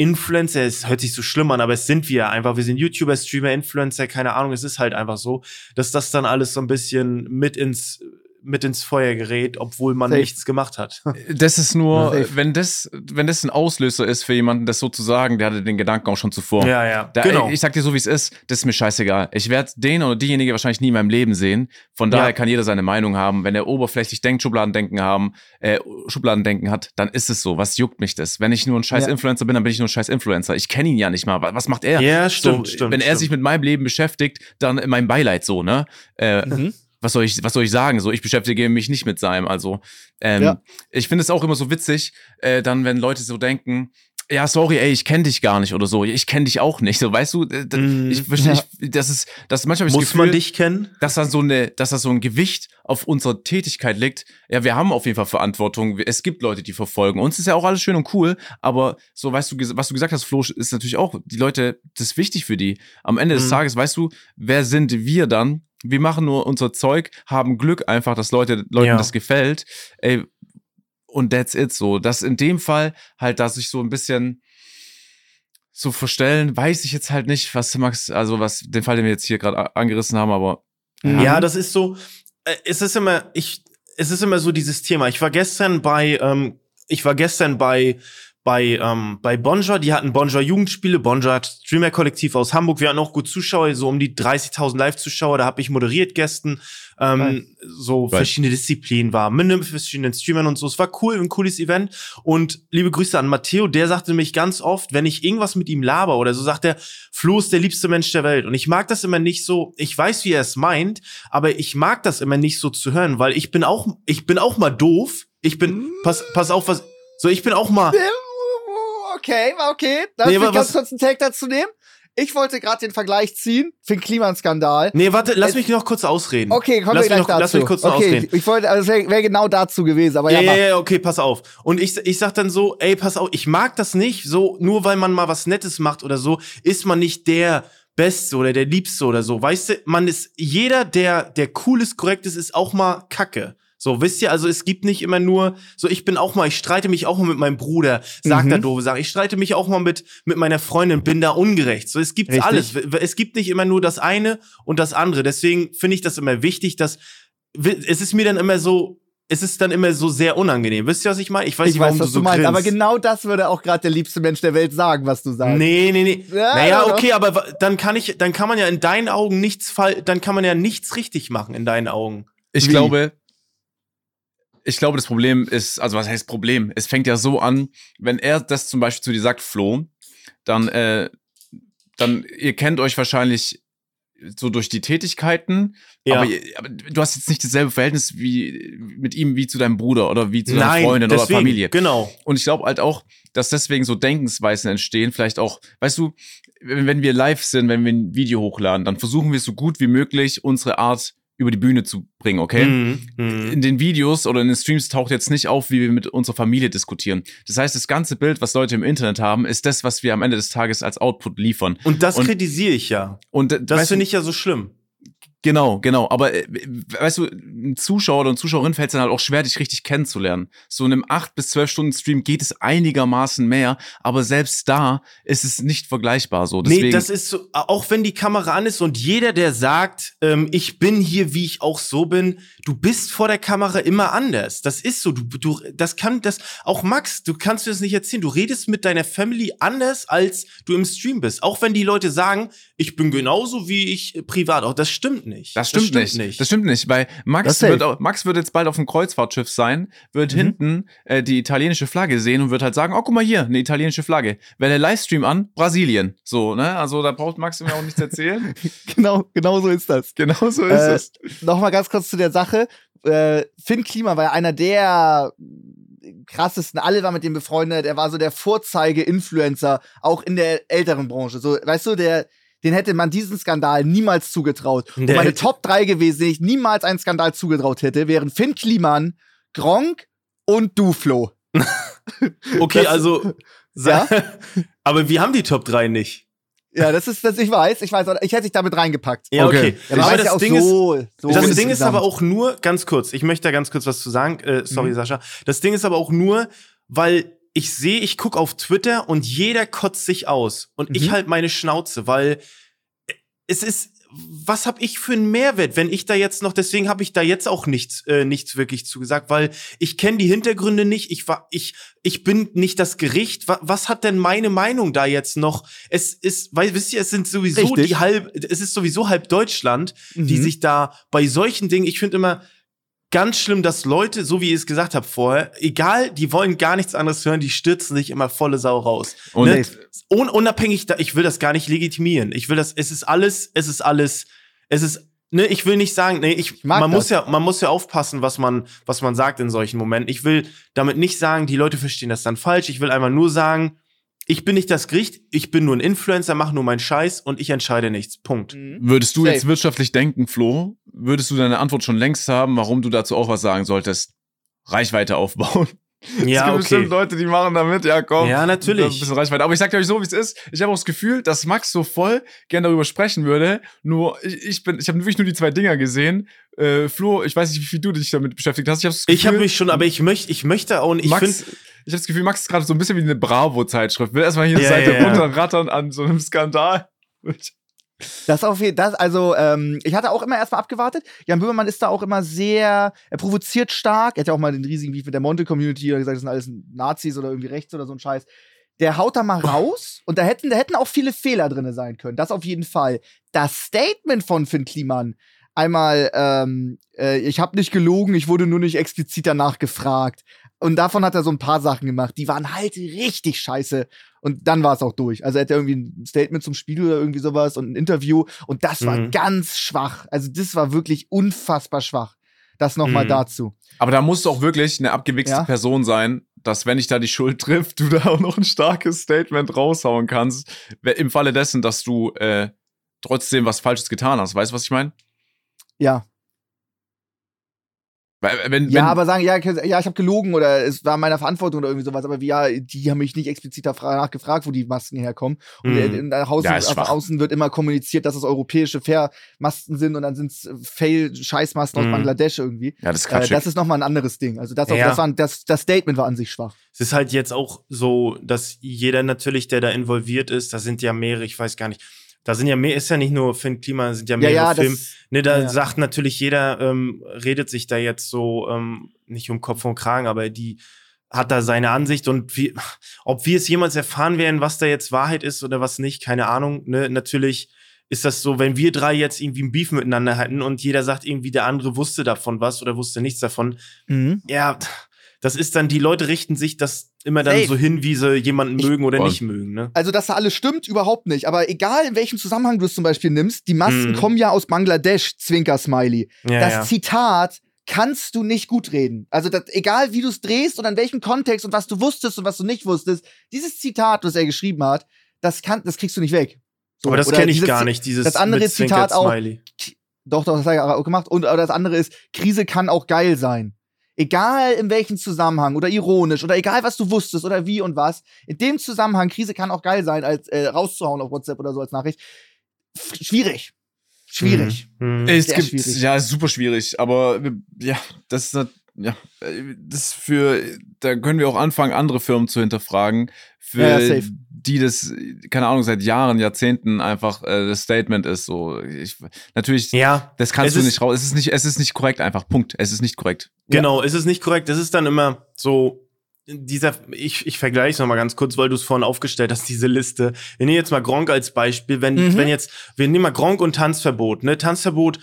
Influencer, es hört sich so schlimm an, aber es sind wir einfach. Wir sind YouTuber, Streamer, Influencer, keine Ahnung, es ist halt einfach so, dass das dann alles so ein bisschen mit ins, mit ins Feuer gerät, obwohl man Safe. nichts gemacht hat. Das ist nur, safe. wenn das, wenn das ein Auslöser ist für jemanden, das so zu sagen, der hatte den Gedanken auch schon zuvor. Ja, ja, Da, genau. Ich sag dir so, wie es ist, das ist mir scheißegal. Ich werde den oder diejenige wahrscheinlich nie in meinem Leben sehen. Von daher Ja. kann jeder seine Meinung haben. Wenn er oberflächlich denkt, Schubladendenken haben, äh, Schubladendenken hat, dann ist es so. Was juckt mich das? Wenn ich nur ein scheiß Ja. Influencer bin, dann bin ich nur ein scheiß Influencer. Ich kenne ihn ja nicht mal. Wa- Was macht er? Ja, stimmt, so, stimmt, Wenn er stimmt. sich mit meinem Leben beschäftigt, dann mein Beileid so, ne? Äh, Mhm. Was soll ich, was soll ich sagen? So, ich beschäftige mich nicht mit seinem. Also, ähm, Ja. ich finde es auch immer so witzig, äh, dann, wenn Leute so denken, ja, sorry, ey, ich kenne dich gar nicht oder so. Ich kenne dich auch nicht. So, weißt du, Mhm. ich verstehe, Ja. ich, das ist, das manchmal ich das Muss Gefühl, man dich kennen? dass da so eine, dass da so ein Gewicht auf unserer Tätigkeit liegt. Ja, wir haben auf jeden Fall Verantwortung. Es gibt Leute, die verfolgen. Uns ist ja auch alles schön und cool, aber so, weißt du, was du gesagt hast, Flo, ist natürlich auch, die Leute, das ist wichtig für die. Am Ende des Mhm. Tages, weißt du, wer sind wir dann? Wir machen nur unser Zeug, haben Glück einfach, dass Leute, Leuten Ja. das gefällt. Ey, und that's it so. Dass in dem Fall halt, dass ich so ein bisschen so verstellen, weiß ich jetzt halt nicht, was Max, also was, den Fall, den wir jetzt hier gerade angerissen haben, aber Mhm. Ja, das ist so, äh, es ist immer, ich, es ist immer so dieses Thema. Ich war gestern bei, ähm, ich war gestern bei, bei, ähm, bei Bonjour, die hatten Bonjour Jugendspiele, Bonjour hat Streamer-Kollektiv aus Hamburg, wir hatten auch gut Zuschauer, so um die 30.000 Live-Zuschauer, da habe ich moderiert gestern, ähm, so Geil. verschiedene Disziplinen war, mit einem verschiedenen Streamern und so, es war cool, ein cooles Event. Und liebe Grüße an Matteo, der sagte mich ganz oft, wenn ich irgendwas mit ihm laber oder so, sagt er, Flo ist der liebste Mensch der Welt. Und ich mag das immer nicht so, ich weiß, wie er es meint, aber ich mag das immer nicht so zu hören, weil ich bin auch, ich bin auch mal doof. Ich bin, pass, pass auf, was, so ich bin auch mal. Okay, okay. Darf Nee, ich ganz kurz einen Take dazu nehmen? Ich wollte gerade den Vergleich ziehen für den Klimaskandal. Nee, warte, lass mich noch kurz ausreden. Okay, kommen lass gleich mich noch, dazu. Lass mich kurz okay, ausreden. ich wollte, also wäre wär genau dazu gewesen, aber Ja, ja, ja, okay, pass auf. Und ich, ich sag dann so, ey, pass auf, ich mag das nicht, so, nur weil man mal was Nettes macht oder so, ist man nicht der Beste oder der Liebste oder so. Weißt du, man ist, jeder, der, der cool ist, korrekt ist, ist auch mal Kacke. So, wisst ihr, also es gibt nicht immer nur, so ich bin auch mal, ich streite mich auch mal mit meinem Bruder, sagt Mhm. er doofe Sachen. Ich streite mich auch mal mit, mit meiner Freundin, bin da ungerecht. So, es gibt Richtig. alles. Es gibt nicht immer nur das eine und das andere. Deswegen finde ich das immer wichtig, dass, es ist mir dann immer so, es ist dann immer so sehr unangenehm. Wisst ihr, was ich meine? Ich weiß Ich nicht, warum weiß, was du so du meinst, grinst. aber genau das würde auch gerade der liebste Mensch der Welt sagen, was du sagst. Nee, nee, nee. Ja, naja, ja, doch. okay, aber dann kann ich, dann kann man ja in deinen Augen nichts fall, dann kann man ja nichts richtig machen in deinen Augen. Ich Wie? glaube, ich glaube, das Problem ist, also was heißt Problem? Es fängt ja so an, wenn er das zum Beispiel zu dir sagt, Flo, dann, äh, dann, ihr kennt euch wahrscheinlich so durch die Tätigkeiten, Ja. aber, aber du hast jetzt nicht dasselbe Verhältnis wie mit ihm wie zu deinem Bruder oder wie zu deiner Nein, Freundin deswegen, oder Familie. Genau. Und ich glaube halt auch, dass deswegen so Denkensweisen entstehen. Vielleicht auch, weißt du, wenn wir live sind, wenn wir ein Video hochladen, dann versuchen wir so gut wie möglich unsere Art über die Bühne zu bringen, okay? Mhm, mhm. In den Videos oder in den Streams taucht jetzt nicht auf, wie wir mit unserer Familie diskutieren. Das heißt, das ganze Bild, was Leute im Internet haben, ist das, was wir am Ende des Tages als Output liefern. Und das Und- kritisiere ich ja. Und äh, Das finde ich ja so schlimm. Genau, genau. Aber äh, weißt du, ein Zuschauer oder eine Zuschauerin fällt es dann halt auch schwer, dich richtig kennenzulernen. So in einem 8 bis 12 Stunden Stream geht es einigermaßen mehr, aber selbst da ist es nicht vergleichbar so. Deswegen, nee, das ist so, auch wenn die Kamera an ist und jeder, der sagt, ähm, ich bin hier, wie ich auch so bin, du bist vor der Kamera immer anders. Das ist so. Du, du, das kann, das, auch Max, du kannst dir das nicht erzählen. Du redest mit deiner Family anders, als du im Stream bist. Auch wenn die Leute sagen, ich bin genauso wie ich privat. Auch das stimmt nicht. Das stimmt, das stimmt nicht. nicht. Das stimmt nicht, weil Max wird, auch, Max wird jetzt bald auf dem Kreuzfahrtschiff sein, wird mhm. hinten äh, die italienische Flagge sehen und wird halt sagen, oh, guck mal hier, eine italienische Flagge. Wäre der Livestream an, Brasilien. So, ne? Also da braucht Max mir auch nichts erzählen. genau, genau so ist das. Genau so ist äh, es. Nochmal ganz kurz zu der Sache. Äh, Finn Klima war ja einer der krassesten, alle waren mit dem befreundet, er war so der Vorzeige-Influencer, auch in der älteren Branche. So, weißt du, der, den hätte man diesen Skandal niemals zugetraut. Und meine Top 3 gewesen, denen ich niemals einen Skandal zugetraut hätte, wären Finn Kliman, Gronk und du, Flo. okay, das, also. Ja? aber wir haben die Top 3 nicht. Ja, das ist, das ich weiß, ich weiß, ich hätte dich damit reingepackt. Ja, okay. okay. Ja, aber das, ja Ding, so, ist, so das Ding ist aber auch nur, ganz kurz, ich möchte da ganz kurz was zu sagen, äh, sorry, mhm. Sascha. Das Ding ist aber auch nur, weil ich sehe, ich gucke auf Twitter und jeder kotzt sich aus. Und mhm. ich halt meine Schnauze, weil es ist, was habe ich für einen Mehrwert, wenn ich da jetzt noch, deswegen habe ich da jetzt auch nichts, äh, nichts wirklich zugesagt, weil ich kenne die Hintergründe nicht, ich war, ich, ich bin nicht das Gericht. Was, was hat denn meine Meinung da jetzt noch? Es ist, weil, wisst ihr, es sind sowieso Richtig. die halb, es ist sowieso halb Deutschland, mhm. die sich da bei solchen Dingen, ich finde immer, ganz schlimm, dass Leute, so wie ich es gesagt habe vorher, egal, die wollen gar nichts anderes hören, die stürzen sich immer volle Sau raus. Und ne? Un unabhängig, da, ich will das gar nicht legitimieren. Ich will das, es ist alles, es ist alles, es ist, ne, ich will nicht sagen, ne, ich, ich man das. muss ja, man muss ja aufpassen, was man, was man sagt in solchen Momenten. Ich will damit nicht sagen, die Leute verstehen das dann falsch. Ich will einfach nur sagen, ich bin nicht das Gericht, ich bin nur ein Influencer, mache nur meinen Scheiß und ich entscheide nichts. Punkt. Mhm. Würdest du Safe. jetzt wirtschaftlich denken, Flo? Würdest du deine Antwort schon längst haben, warum du dazu auch was sagen solltest? Reichweite aufbauen. Ja, es gibt okay. bestimmt Leute, die machen damit, ja komm. Ja, natürlich. Ein bisschen Reichweite. Aber ich sag euch so, wie es ist. Ich habe auch das Gefühl, dass Max so voll gern darüber sprechen würde. Nur ich, ich bin, ich habe wirklich nur die zwei Dinger gesehen. Äh, Flo, ich weiß nicht, wie viel du dich damit beschäftigt hast. Ich habe ich hab mich schon, aber ich möchte, ich möchte auch. Ich finde ich habe das Gefühl, Max ist gerade so ein bisschen wie eine Bravo-Zeitschrift. Will erstmal hier eine ja, Seite ja, runterrattern an so einem Skandal. Das auf jeden Fall, also ähm, ich hatte auch immer erstmal abgewartet. Jan Böhmermann ist da auch immer sehr, er provoziert stark. Er hat ja auch mal den riesigen Beef mit der Monte-Community gesagt, das sind alles Nazis oder irgendwie rechts oder so ein Scheiß. Der haut da mal raus und da hätten, da hätten auch viele Fehler drin sein können. Das auf jeden Fall. Das Statement von Finn Kliman, einmal, ähm, äh, ich habe nicht gelogen, ich wurde nur nicht explizit danach gefragt. Und davon hat er so ein paar Sachen gemacht, die waren halt richtig scheiße. Und dann war es auch durch. Also er hat irgendwie ein Statement zum Spiel oder irgendwie sowas und ein Interview. Und das war mhm. ganz schwach. Also das war wirklich unfassbar schwach. Das nochmal mhm. dazu. Aber da musst du auch wirklich eine abgewichste ja? Person sein, dass wenn dich da die Schuld trifft, du da auch noch ein starkes Statement raushauen kannst. Im Falle dessen, dass du äh, trotzdem was Falsches getan hast. Weißt du, was ich meine? Ja, wenn, wenn, ja, aber sagen, ja, ja ich habe gelogen oder es war meiner Verantwortung oder irgendwie sowas, aber wie, ja, die haben mich nicht explizit nachgefragt, wo die Masken herkommen. Und mm. in der Haus ja, außen wird immer kommuniziert, dass es europäische Fair-Masken sind und dann sind es Fail-Scheißmasken mm. aus mhm. Bangladesch irgendwie. Ja, das ist äh, Das ist nochmal ein anderes Ding. Also das, auch, ja. das, war, das, das Statement war an sich schwach. Es ist halt jetzt auch so, dass jeder natürlich, der da involviert ist, da sind ja mehrere, ich weiß gar nicht, da sind ja mehr, ist ja nicht nur Finn Klima, sind ja mehrere ja, ja, Filme. Ne, da ja. sagt natürlich jeder, ähm, redet sich da jetzt so ähm, nicht um Kopf und Kragen, aber die hat da seine Ansicht und wie, ob wir es jemals erfahren werden, was da jetzt Wahrheit ist oder was nicht, keine Ahnung. Ne? Natürlich ist das so, wenn wir drei jetzt irgendwie ein Beef miteinander hätten und jeder sagt irgendwie, der andere wusste davon was oder wusste nichts davon. Mhm. Ja, das ist dann, die Leute richten sich das immer dann Safe. so hin, wie sie jemanden ich, mögen oder nicht mögen. Ne? Also, dass da alles stimmt, überhaupt nicht. Aber egal, in welchem Zusammenhang du es zum Beispiel nimmst, die Masken mm. kommen ja aus Bangladesch, Zwinker-Smiley. Ja, das ja. Zitat kannst du nicht gut reden. Also, das, egal wie du es drehst und an welchem Kontext und was du wusstest und was du nicht wusstest, dieses Zitat, was er geschrieben hat, das, kann, das kriegst du nicht weg. So, aber das kenne ich gar nicht, dieses Das andere Zitat auch. Doch, doch, das hat er auch gemacht. Und das andere ist, Krise kann auch geil sein egal in welchem Zusammenhang oder ironisch oder egal was du wusstest oder wie und was, in dem Zusammenhang, Krise kann auch geil sein, als äh, rauszuhauen auf WhatsApp oder so als Nachricht. Schwierig. Schwierig. Mhm. Es Sehr gibt, schwierig. ja, ist super schwierig, aber ja, das ist, ja, äh, das für, da können wir auch anfangen, andere Firmen zu hinterfragen, für Ja, ja, die das, keine Ahnung, seit Jahren, Jahrzehnten einfach äh, das Statement ist. So, ich, natürlich, Ja, das kannst du ist- nicht raus. Es ist nicht, es ist nicht korrekt, einfach. Punkt. Es ist nicht korrekt. Genau, es ist nicht korrekt. Es ist dann immer so, dieser, ich, ich vergleiche es nochmal ganz kurz, weil du es vorhin aufgestellt hast, diese Liste. Wir nehmen jetzt mal Gronk als Beispiel. Wenn, Mhm. wenn jetzt, wir nehmen mal Gronk und Tanzverbot, ne? Tanzverbot,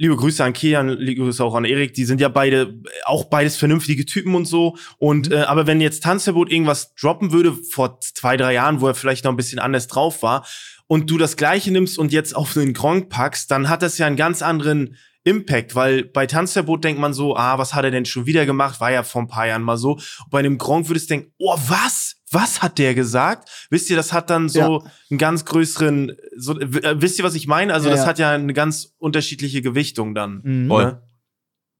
liebe Grüße an Kian, liebe Grüße auch an Erik, die sind ja beide, auch beides vernünftige Typen und so. Und, äh, aber wenn jetzt Tanzverbot irgendwas droppen würde, vor zwei, drei Jahren, wo er vielleicht noch ein bisschen anders drauf war, und du das Gleiche nimmst und jetzt auf den Gronk packst, dann hat das ja einen ganz anderen Impact, weil bei Tanzverbot denkt man so, ah, was hat er denn schon wieder gemacht? War ja vor ein paar Jahren mal so. Und bei einem Gronk würdest du denken, oh, was? Was hat der gesagt? Wisst ihr, das hat dann so einen ganz größeren, so, äh, wisst ihr, was ich meine? Also Ja, das ja. hat ja eine ganz unterschiedliche Gewichtung dann. Mhm. Voll. Ne?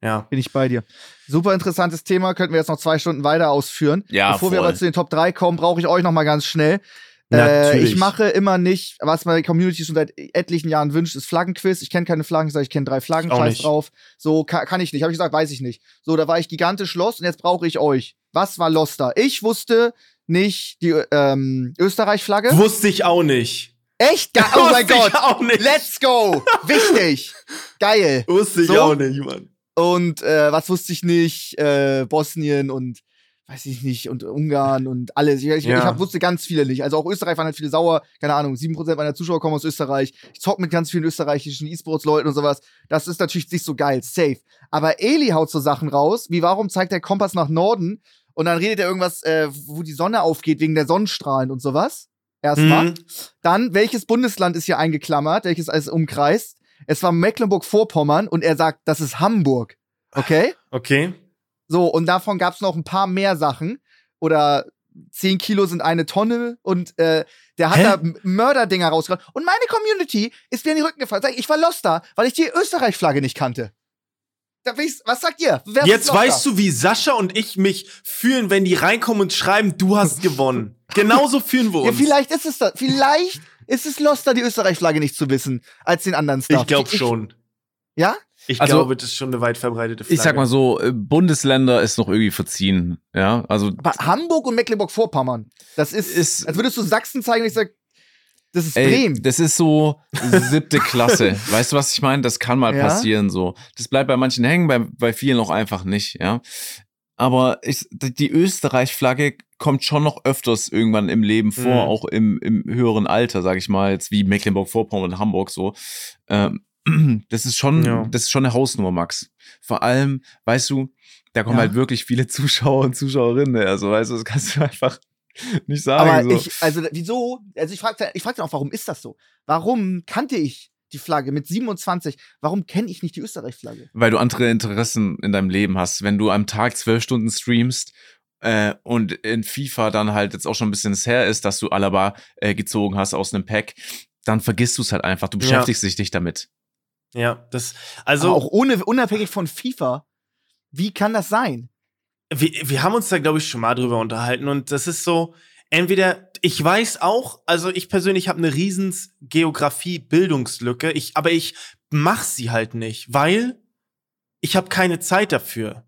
Ja. Bin ich bei dir. Super interessantes Thema, könnten wir jetzt noch zwei Stunden weiter ausführen. Ja, Bevor wir voll. aber zu den Top 3 kommen, brauche ich euch noch mal ganz schnell. Äh, Natürlich. ich mache immer nicht, was meine Community schon seit etlichen Jahren wünscht, ist Flaggenquiz. Ich kenne keine Flaggen, ich sage, ich kenne drei Flaggen, Auch scheiß nicht. drauf. So kann, kann ich nicht. Habe ich gesagt, weiß ich nicht. So, da war ich gigantisch lost und jetzt brauche ich euch. Was war lost da? Ich wusste nicht die ähm, Österreich-Flagge. Wusste ich auch nicht. Echt? Ge oh mein Wusste ich Gott. auch nicht. Let's go. Wichtig. Geil. Wusste ich So? auch nicht, Mann. Und äh, was wusste ich nicht? Äh, Bosnien und weiß ich nicht, und Ungarn und alles. Ich, ich, Ja. ich hab, wusste ganz viele nicht. Also auch Österreich waren halt viele sauer. Keine Ahnung, 7% meiner Zuschauer kommen aus Österreich. Ich zock mit ganz vielen österreichischen E-Sports-Leuten und sowas. Das ist natürlich nicht so geil. Safe. Aber Eli haut so Sachen raus, wie warum zeigt der Kompass nach Norden? Und dann redet er irgendwas, äh, wo die Sonne aufgeht wegen der Sonnenstrahlen und sowas. Erstmal. Mhm. Dann, welches Bundesland ist hier eingeklammert, welches alles umkreist? Es war Mecklenburg-Vorpommern und er sagt, das ist Hamburg. Okay? Okay. So, und davon gab es noch ein paar mehr Sachen. Oder 10 Kilo sind eine Tonne und äh, der hat Hä? da Mörderdinger rausgebracht. Und meine Community ist mir in die Rücken gefallen. Ich war lost da, weil ich die Österreich-Flagge nicht kannte. Was sagt ihr? Wer Jetzt weißt du, wie Sascha und ich mich fühlen, wenn die reinkommen und schreiben, du hast gewonnen. Genauso fühlen wir Ja, uns. vielleicht ist es da. Vielleicht ist es loster, die Österreich-Flagge nicht zu wissen, als den anderen Stuff. ich glaube schon. Ja? Ich Also- glaube, das ist schon eine weit verbreitete Flagge. Ich sag mal so, äh, Bundesländer ist noch irgendwie verziehen. Ja, also Aber Hamburg und Mecklenburg-Vorpommern, das ist, Ist- als würdest du Sachsen zeigen und ich sag, das ist Ey, Bremen. das ist so siebte Klasse. weißt du, was ich meine? Das kann mal Ja. passieren so. Das bleibt bei manchen hängen, bei, bei vielen auch einfach nicht, ja. Aber ich, die Österreich-Flagge kommt schon noch öfters irgendwann im Leben vor, Mhm. auch im, im höheren Alter, sag ich mal, jetzt wie Mecklenburg-Vorpommern und Hamburg so. Ähm, das ist schon, Ja. das ist schon eine Hausnummer, Max. Vor allem, weißt du, da kommen Ja. halt wirklich viele Zuschauer und Zuschauerinnen. Also, weißt du, das kannst du einfach nicht sagen. Aber so. ich, also wieso? Also ich fragte, ich fragte auch, warum ist das so? Warum kannte ich die Flagge mit 27? Warum kenne ich nicht die Österreich-Flagge? Weil du andere Interessen in deinem Leben hast. Wenn du am Tag zwölf Stunden streamst äh, und in FIFA dann halt jetzt auch schon ein bisschen es her ist, dass du Alaba äh, gezogen hast aus einem Pack, dann vergisst du es halt einfach. Du Ja. beschäftigst dich nicht damit. Ja, das, Also also, auch ohne, unabhängig von FIFA. Wie kann das sein? Wir, wir haben uns da, glaube ich, schon mal drüber unterhalten und das ist so, entweder, ich weiß auch, also ich persönlich habe eine riesens Geografie-Bildungslücke, ich, aber ich mach sie halt nicht, weil ich habe keine Zeit dafür.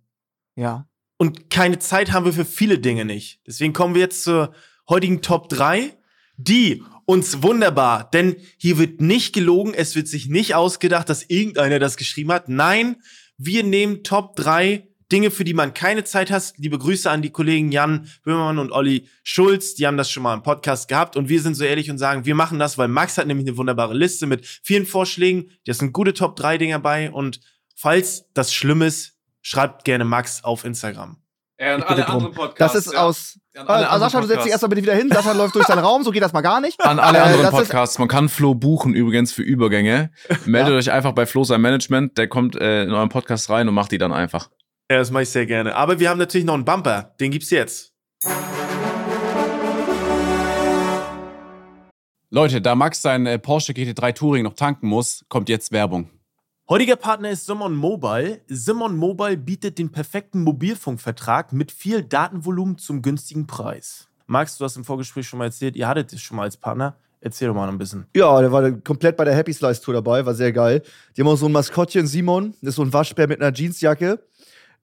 Ja. Und keine Zeit haben wir für viele Dinge nicht. Deswegen kommen wir jetzt zur heutigen Top 3, die uns wunderbar, denn hier wird nicht gelogen, es wird sich nicht ausgedacht, dass irgendeiner das geschrieben hat. Nein, wir nehmen Top 3 Dinge, für die man keine Zeit hat. Liebe Grüße an die Kollegen Jan Böhmermann und Olli Schulz, die haben das schon mal im Podcast gehabt und wir sind so ehrlich und sagen, wir machen das, weil Max hat nämlich eine wunderbare Liste mit vielen Vorschlägen. Da sind gute Top 3 Dinger bei und falls das schlimm ist, schreibt gerne Max auf Instagram. Ja, Ich bitte drum. Das ist aus. An Äh, alle also Sascha, anderen du setzt dich Podcasts. erstmal bitte wieder hin. Sascha läuft durch seinen Raum, so geht das mal gar nicht. An alle Äh, anderen das ist- Podcasts. Man kann Flo buchen übrigens für Übergänge. Meldet Ja. euch einfach bei Flo sein Management. Der kommt äh, in euren Podcast rein und macht die dann einfach. Ja, das mache ich sehr gerne. Aber wir haben natürlich noch einen Bumper. Den gibt's jetzt. Leute, da Max sein äh, Porsche GT3 Touring noch tanken muss, kommt jetzt Werbung. Heutiger Partner ist Simon Mobile. Simon Mobile bietet den perfekten Mobilfunkvertrag mit viel Datenvolumen zum günstigen Preis. Max, du hast im Vorgespräch schon mal erzählt, ihr hattet es schon mal als Partner. Erzähl doch mal noch ein bisschen. Ja, der war komplett bei der Happy Slice Tour dabei, war sehr geil. Die haben auch so ein Maskottchen, Simon, das ist so ein Waschbär mit einer Jeansjacke.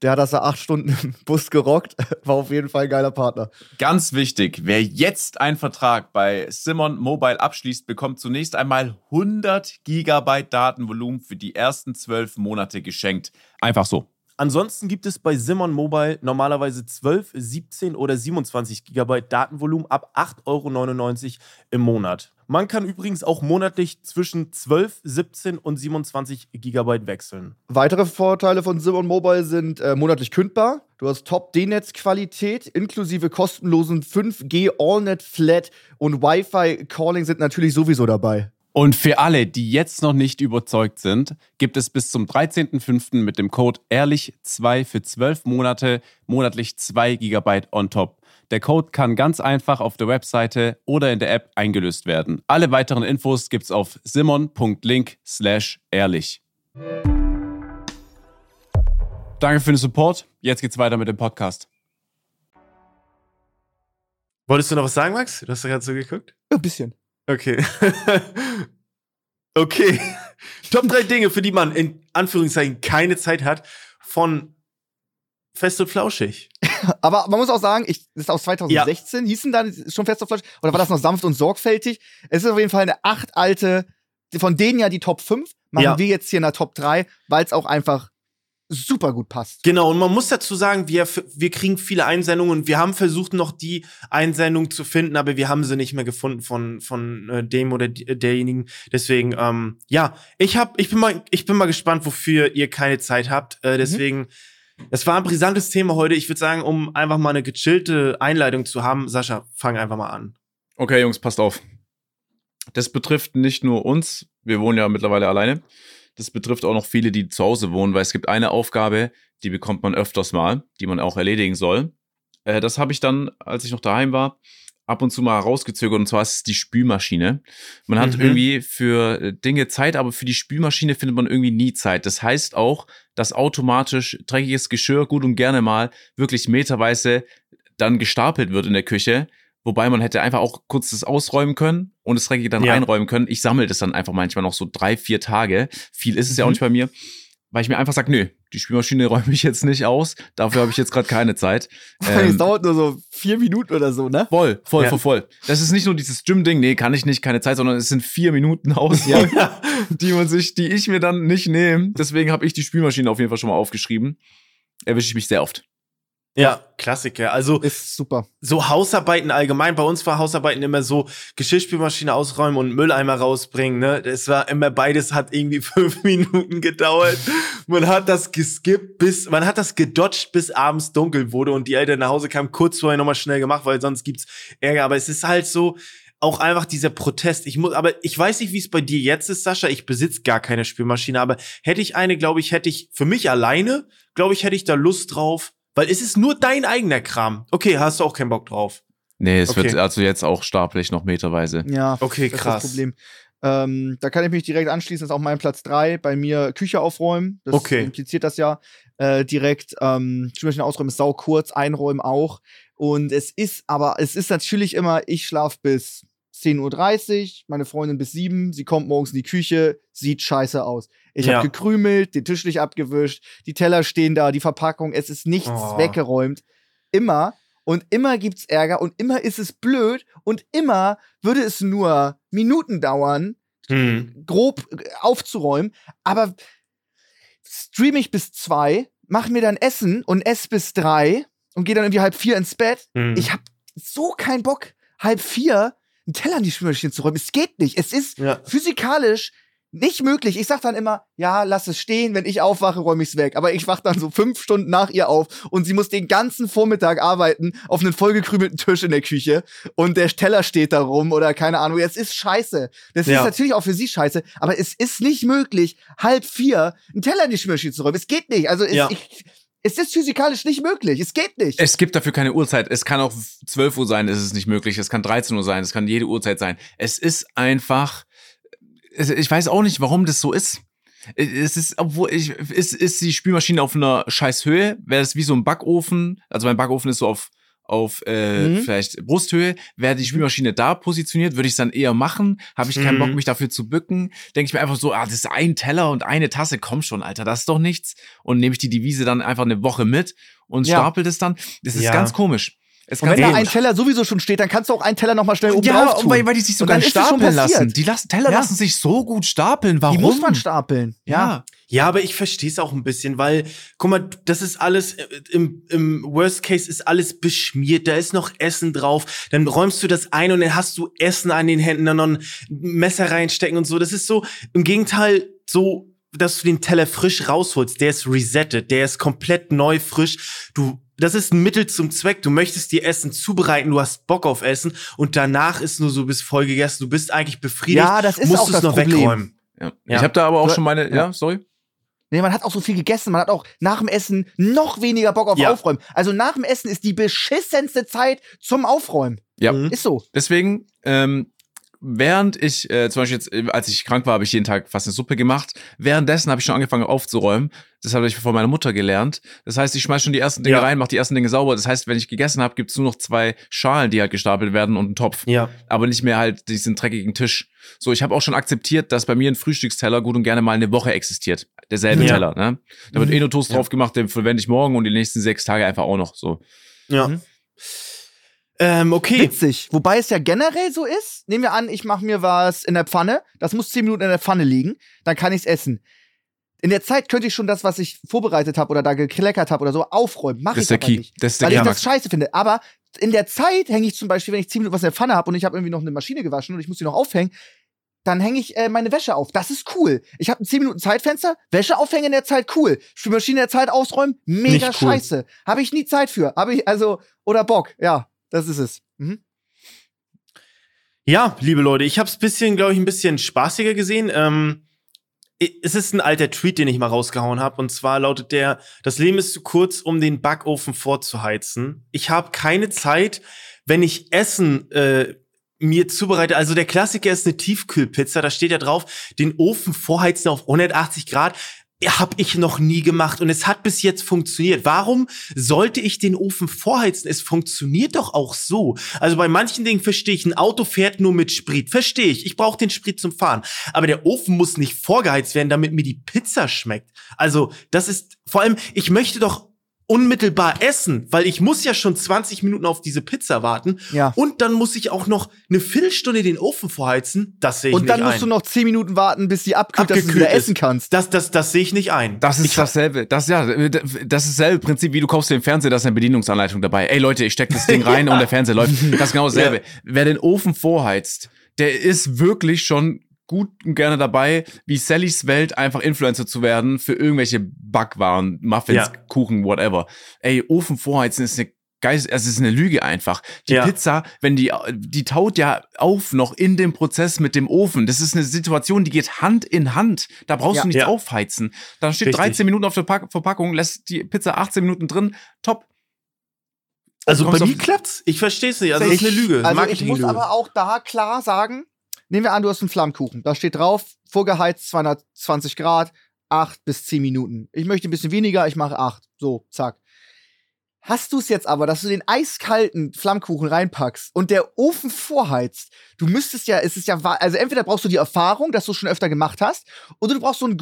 Der hat das da acht Stunden im Bus gerockt. War auf jeden Fall ein geiler Partner. Ganz wichtig, wer jetzt einen Vertrag bei Simon Mobile abschließt, bekommt zunächst einmal 100 Gigabyte Datenvolumen für die ersten zwölf Monate geschenkt. Einfach so. Ansonsten gibt es bei Simon Mobile normalerweise 12, 17 oder 27 GB Datenvolumen ab 8,99 Euro im Monat. Man kann übrigens auch monatlich zwischen 12, 17 und 27 GB wechseln. Weitere Vorteile von Simon Mobile sind äh, monatlich kündbar. Du hast Top-D-Netz-Qualität inklusive kostenlosen 5G AllNet Flat und Wi-Fi Calling sind natürlich sowieso dabei. Und für alle, die jetzt noch nicht überzeugt sind, gibt es bis zum 13.05. mit dem Code ehrlich2 für 12 Monate monatlich 2 GB on top. Der Code kann ganz einfach auf der Webseite oder in der App eingelöst werden. Alle weiteren Infos gibt's auf simon.link slash ehrlich. Danke für den Support. Jetzt geht's weiter mit dem Podcast. Wolltest du noch was sagen, Max? Du hast doch gerade so geguckt. Ein bisschen. Okay. okay. Top drei Dinge, für die man in Anführungszeichen keine Zeit hat, von Fest und Flauschig. Aber man muss auch sagen, ich, das ist aus 2016, ja. hießen da schon Fest und Flauschig? Oder war das noch sanft und sorgfältig? Es ist auf jeden Fall eine acht alte, von denen ja die Top 5, machen ja. wir jetzt hier in der Top 3, weil es auch einfach super gut passt. Genau, und man muss dazu sagen, wir, wir kriegen viele Einsendungen und wir haben versucht, noch die Einsendung zu finden, aber wir haben sie nicht mehr gefunden von, von äh, dem oder derjenigen. Deswegen, ähm, ja, ich hab, ich bin mal, ich bin mal gespannt, wofür ihr keine Zeit habt. Äh, mhm. deswegen, mhm. es war ein brisantes Thema heute. Ich würde sagen, um einfach mal eine gechillte Einleitung zu haben, Sascha, fang einfach mal an. Okay, Jungs, passt auf. Das betrifft nicht nur uns, wir wohnen ja mittlerweile alleine, das betrifft auch noch viele, die zu Hause wohnen, weil es gibt eine Aufgabe, die bekommt man öfters mal, die man auch erledigen soll. Äh, das habe ich dann, als ich noch daheim war, ab und zu mal rausgezögert und zwar ist es die Spülmaschine. Man hat mhm. irgendwie für äh, Dinge Zeit, aber für die Spülmaschine findet man irgendwie nie Zeit. Das heißt auch, dass automatisch dreckiges Geschirr gut und gerne mal wirklich meterweise dann gestapelt wird in der Küche. Wobei man hätte einfach auch kurz das ausräumen können und das Dreckige dann ja. einräumen können. Ich sammle das dann einfach manchmal noch so drei, vier Tage. Viel ist es mhm. ja auch mhm. nicht bei mir. Weil ich mir einfach sage, nö, die Spülmaschine räume ich jetzt nicht aus. Dafür habe ich jetzt gerade keine Zeit. Ähm, es dauert nur so vier Minuten oder so, ne? Voll, voll, ja. voll, voll. Das ist nicht nur dieses Gym-Ding, nee, kann ich nicht, keine Zeit, sondern es sind vier Minuten aus, ja. die man sich, die ich mir dann nicht nehme. Deswegen habe ich die Spülmaschine auf jeden Fall schon mal aufgeschrieben. Erwische ich mich sehr oft. Ja, Klassiker. Also ist super. So Hausarbeiten allgemein. Bei uns war Hausarbeiten immer so Geschirrspülmaschine ausräumen und Mülleimer rausbringen. Ne, das war immer beides hat irgendwie fünf Minuten gedauert. man hat das geskippt bis man hat das gedodged bis abends dunkel wurde und die Eltern nach Hause kamen kurz vorher nochmal schnell gemacht, weil sonst gibt's Ärger. Aber es ist halt so auch einfach dieser Protest. Ich muss, aber ich weiß nicht, wie es bei dir jetzt ist, Sascha. Ich besitze gar keine Spülmaschine, aber hätte ich eine, glaube ich, hätte ich für mich alleine, glaube ich, hätte ich da Lust drauf weil es ist nur dein eigener Kram. Okay, hast du auch keinen Bock drauf. Nee, es okay. wird also jetzt auch stapelig noch meterweise. Ja, okay, krass. Das ist das Problem. Ähm, da kann ich mich direkt anschließen, das ist auch mein Platz 3. Bei mir Küche aufräumen. Das okay. impliziert das ja äh, direkt. Ähm, Spülmaschine ausräumen ist sau kurz, einräumen auch. Und es ist aber, es ist natürlich immer, ich schlaf bis 10.30 Uhr, meine Freundin bis 7, sie kommt morgens in die Küche, sieht scheiße aus. Ich ja. habe gekrümelt, den Tisch nicht abgewischt, die Teller stehen da, die Verpackung, es ist nichts oh. weggeräumt. Immer. Und immer gibt's Ärger und immer ist es blöd und immer würde es nur Minuten dauern, hm. grob aufzuräumen. Aber streame ich bis zwei, mach mir dann Essen und ess bis drei und gehe dann irgendwie halb vier ins Bett. Hm. Ich hab so keinen Bock, halb vier einen Teller in die Spülmaschine zu räumen. Es geht nicht. Es ist ja. physikalisch nicht möglich. Ich sag dann immer, ja, lass es stehen, wenn ich aufwache, räume ich's weg. Aber ich wach dann so fünf Stunden nach ihr auf und sie muss den ganzen Vormittag arbeiten auf einen vollgekrümelten Tisch in der Küche und der Teller steht da rum oder keine Ahnung. Es ist scheiße. Das ja. ist natürlich auch für sie scheiße, aber es ist nicht möglich, halb vier einen Teller in die Spülmaschine zu räumen. Es geht nicht. Also es, ja. ich, es ist physikalisch nicht möglich. Es geht nicht. Es gibt dafür keine Uhrzeit. Es kann auch 12 Uhr sein, ist es nicht möglich. Es kann 13 Uhr sein. Es kann jede Uhrzeit sein. Es ist einfach ich weiß auch nicht, warum das so ist. Es ist, obwohl ich, ist, ist die Spülmaschine auf einer scheiß Höhe, wäre es wie so ein Backofen. Also mein Backofen ist so auf, auf äh, Mhm. vielleicht Brusthöhe, wäre die Spülmaschine da positioniert, würde ich es dann eher machen. Habe ich keinen Mhm. Bock, mich dafür zu bücken. Denke ich mir einfach so, ah, das ist ein Teller und eine Tasse, komm schon, Alter, das ist doch nichts. Und nehme ich die Devise dann einfach eine Woche mit und Ja. stapel das dann. Das ist Ja. ganz komisch. Es Und wenn da ein Teller sowieso schon steht, dann kannst du auch einen Teller nochmal schnell oben ja, drauf tun. weil, weil die sich Und sogar stapeln lassen. Die lassen, Teller Ja. lassen sich so gut stapeln. Warum? Die muss man stapeln. Ja. Ja, aber ich verstehe es auch ein bisschen, weil, guck mal, das ist alles, äh, im, im Worst Case ist alles beschmiert, da ist noch Essen drauf, dann räumst du das ein und dann hast du Essen an den Händen, dann noch ein Messer reinstecken und so. Das ist so, im Gegenteil, so, dass du den Teller frisch rausholst, der ist resettet, der ist komplett neu, frisch. Du, das ist ein Mittel zum Zweck. Du möchtest dir Essen zubereiten, du hast Bock auf Essen und danach ist nur so, bist voll gegessen, du bist eigentlich befriedigt, Ja, das ist musst auch es das noch Problem. wegräumen. Ja. Ja. Ich habe da aber auch schon meine, ja, ja. sorry. Nee, man hat auch so viel gegessen, man hat auch nach dem Essen noch weniger Bock auf Ja. Aufräumen. Also nach dem Essen ist die beschissenste Zeit zum Aufräumen. Ja. Mhm. Ist so. Deswegen, ähm, während ich, äh, zum Beispiel jetzt, äh, als ich krank war, habe ich jeden Tag fast eine Suppe gemacht. Währenddessen habe ich schon angefangen aufzuräumen. Das habe ich von meiner Mutter gelernt. Das heißt, ich schmeiß schon die ersten Dinge Ja. rein, mache die ersten Dinge sauber. Das heißt, wenn ich gegessen habe, gibt's nur noch zwei Schalen, die halt gestapelt werden und einen Topf. Ja. Aber nicht mehr halt diesen dreckigen Tisch. So, ich habe auch schon akzeptiert, dass bei mir ein Frühstücksteller gut und gerne mal eine Woche existiert. Derselbe Ja. Teller, ne? Da wird Mhm. eh nur Toast Ja. drauf gemacht, den verwende ich morgen und die nächsten sechs Tage einfach auch noch. So. Ja. Mhm. Ähm, okay. Witzig. Wobei es ja generell so ist. Nehmen wir an, ich mache mir was in der Pfanne. Das muss 10 Minuten in der Pfanne liegen. Dann kann ich es essen. In der Zeit könnte ich schon das, was ich vorbereitet habe oder da gekleckert habe oder so, aufräumen. Mache Das ich ist der aber Key. nicht. Das ist der Weil ich das scheiße finde. Aber in der Zeit hänge ich zum Beispiel, wenn ich 10 Minuten was in der Pfanne habe und ich habe irgendwie noch eine Maschine gewaschen und ich muss die noch aufhängen, dann hänge ich äh, meine Wäsche auf. Das ist cool. Ich habe ein 10 Minuten Zeitfenster, Wäsche aufhängen in der Zeit cool. Spülmaschine in der Zeit ausräumen, mega cool. scheiße. Habe ich nie Zeit für. Habe ich also oder Bock. Ja, das ist es. Mhm. Ja, liebe Leute, ich habe es bisschen, glaube ich, ein bisschen spaßiger gesehen. Ähm, es ist ein alter Tweet, den ich mal rausgehauen habe. Und zwar lautet der: Das Leben ist zu kurz, um den Backofen vorzuheizen. Ich habe keine Zeit, wenn ich Essen äh, mir zubereite. Also der Klassiker ist eine Tiefkühlpizza. Da steht ja drauf, den Ofen vorheizen auf 180 Grad. Habe ich noch nie gemacht und es hat bis jetzt funktioniert. Warum sollte ich den Ofen vorheizen? Es funktioniert doch auch so. Also bei manchen Dingen verstehe ich, ein Auto fährt nur mit Sprit. Verstehe ich. Ich brauche den Sprit zum Fahren. Aber der Ofen muss nicht vorgeheizt werden, damit mir die Pizza schmeckt. Also das ist vor allem, ich möchte doch unmittelbar essen, weil ich muss ja schon 20 Minuten auf diese Pizza warten. Ja. Und dann muss ich auch noch eine Viertelstunde den Ofen vorheizen. Das sehe ich Und dann nicht musst ein. du noch 10 Minuten warten, bis die abkühlt, dass du sie Abgekühlt wieder ist. essen kannst. das, das, das sehe ich nicht ein. Das ist ich, dasselbe. Das, ja, das ist dasselbe Prinzip, wie du kaufst dir den Fernseher, da ist eine Bedienungsanleitung dabei. Ey Leute, ich steck das Ding rein und der Fernseher läuft. Das ist genau dasselbe. Wer den Ofen vorheizt, der ist wirklich schon gut und gerne dabei, wie Sallys Welt einfach Influencer zu werden für irgendwelche Backwaren, Muffins, Ja. Kuchen, whatever. Ey, Ofen vorheizen ist eine Geist, es ist eine Lüge einfach. Die Ja. Pizza, wenn die, die taut ja auf noch in dem Prozess mit dem Ofen. Das ist eine Situation, die geht Hand in Hand. Da brauchst Ja. du nichts Ja. aufheizen. Da steht Richtig. 13 Minuten auf der Pack Verpackung, lässt die Pizza 18 Minuten drin. Top. also bei mir klappt's. Ich verstehe es nicht. Also das ist eine Lüge. Also ich muss aber auch da klar sagen, nehmen wir an, du hast einen Flammkuchen. Da steht drauf, vorgeheizt 220 Grad, 8 bis 10 Minuten. Ich möchte ein bisschen weniger, ich mache 8. So, zack. Hast du es jetzt aber, dass du den eiskalten Flammkuchen reinpackst und der Ofen vorheizt, du müsstest ja, es ist ja, also entweder brauchst du die Erfahrung, dass du es schon öfter gemacht hast, oder du brauchst so ein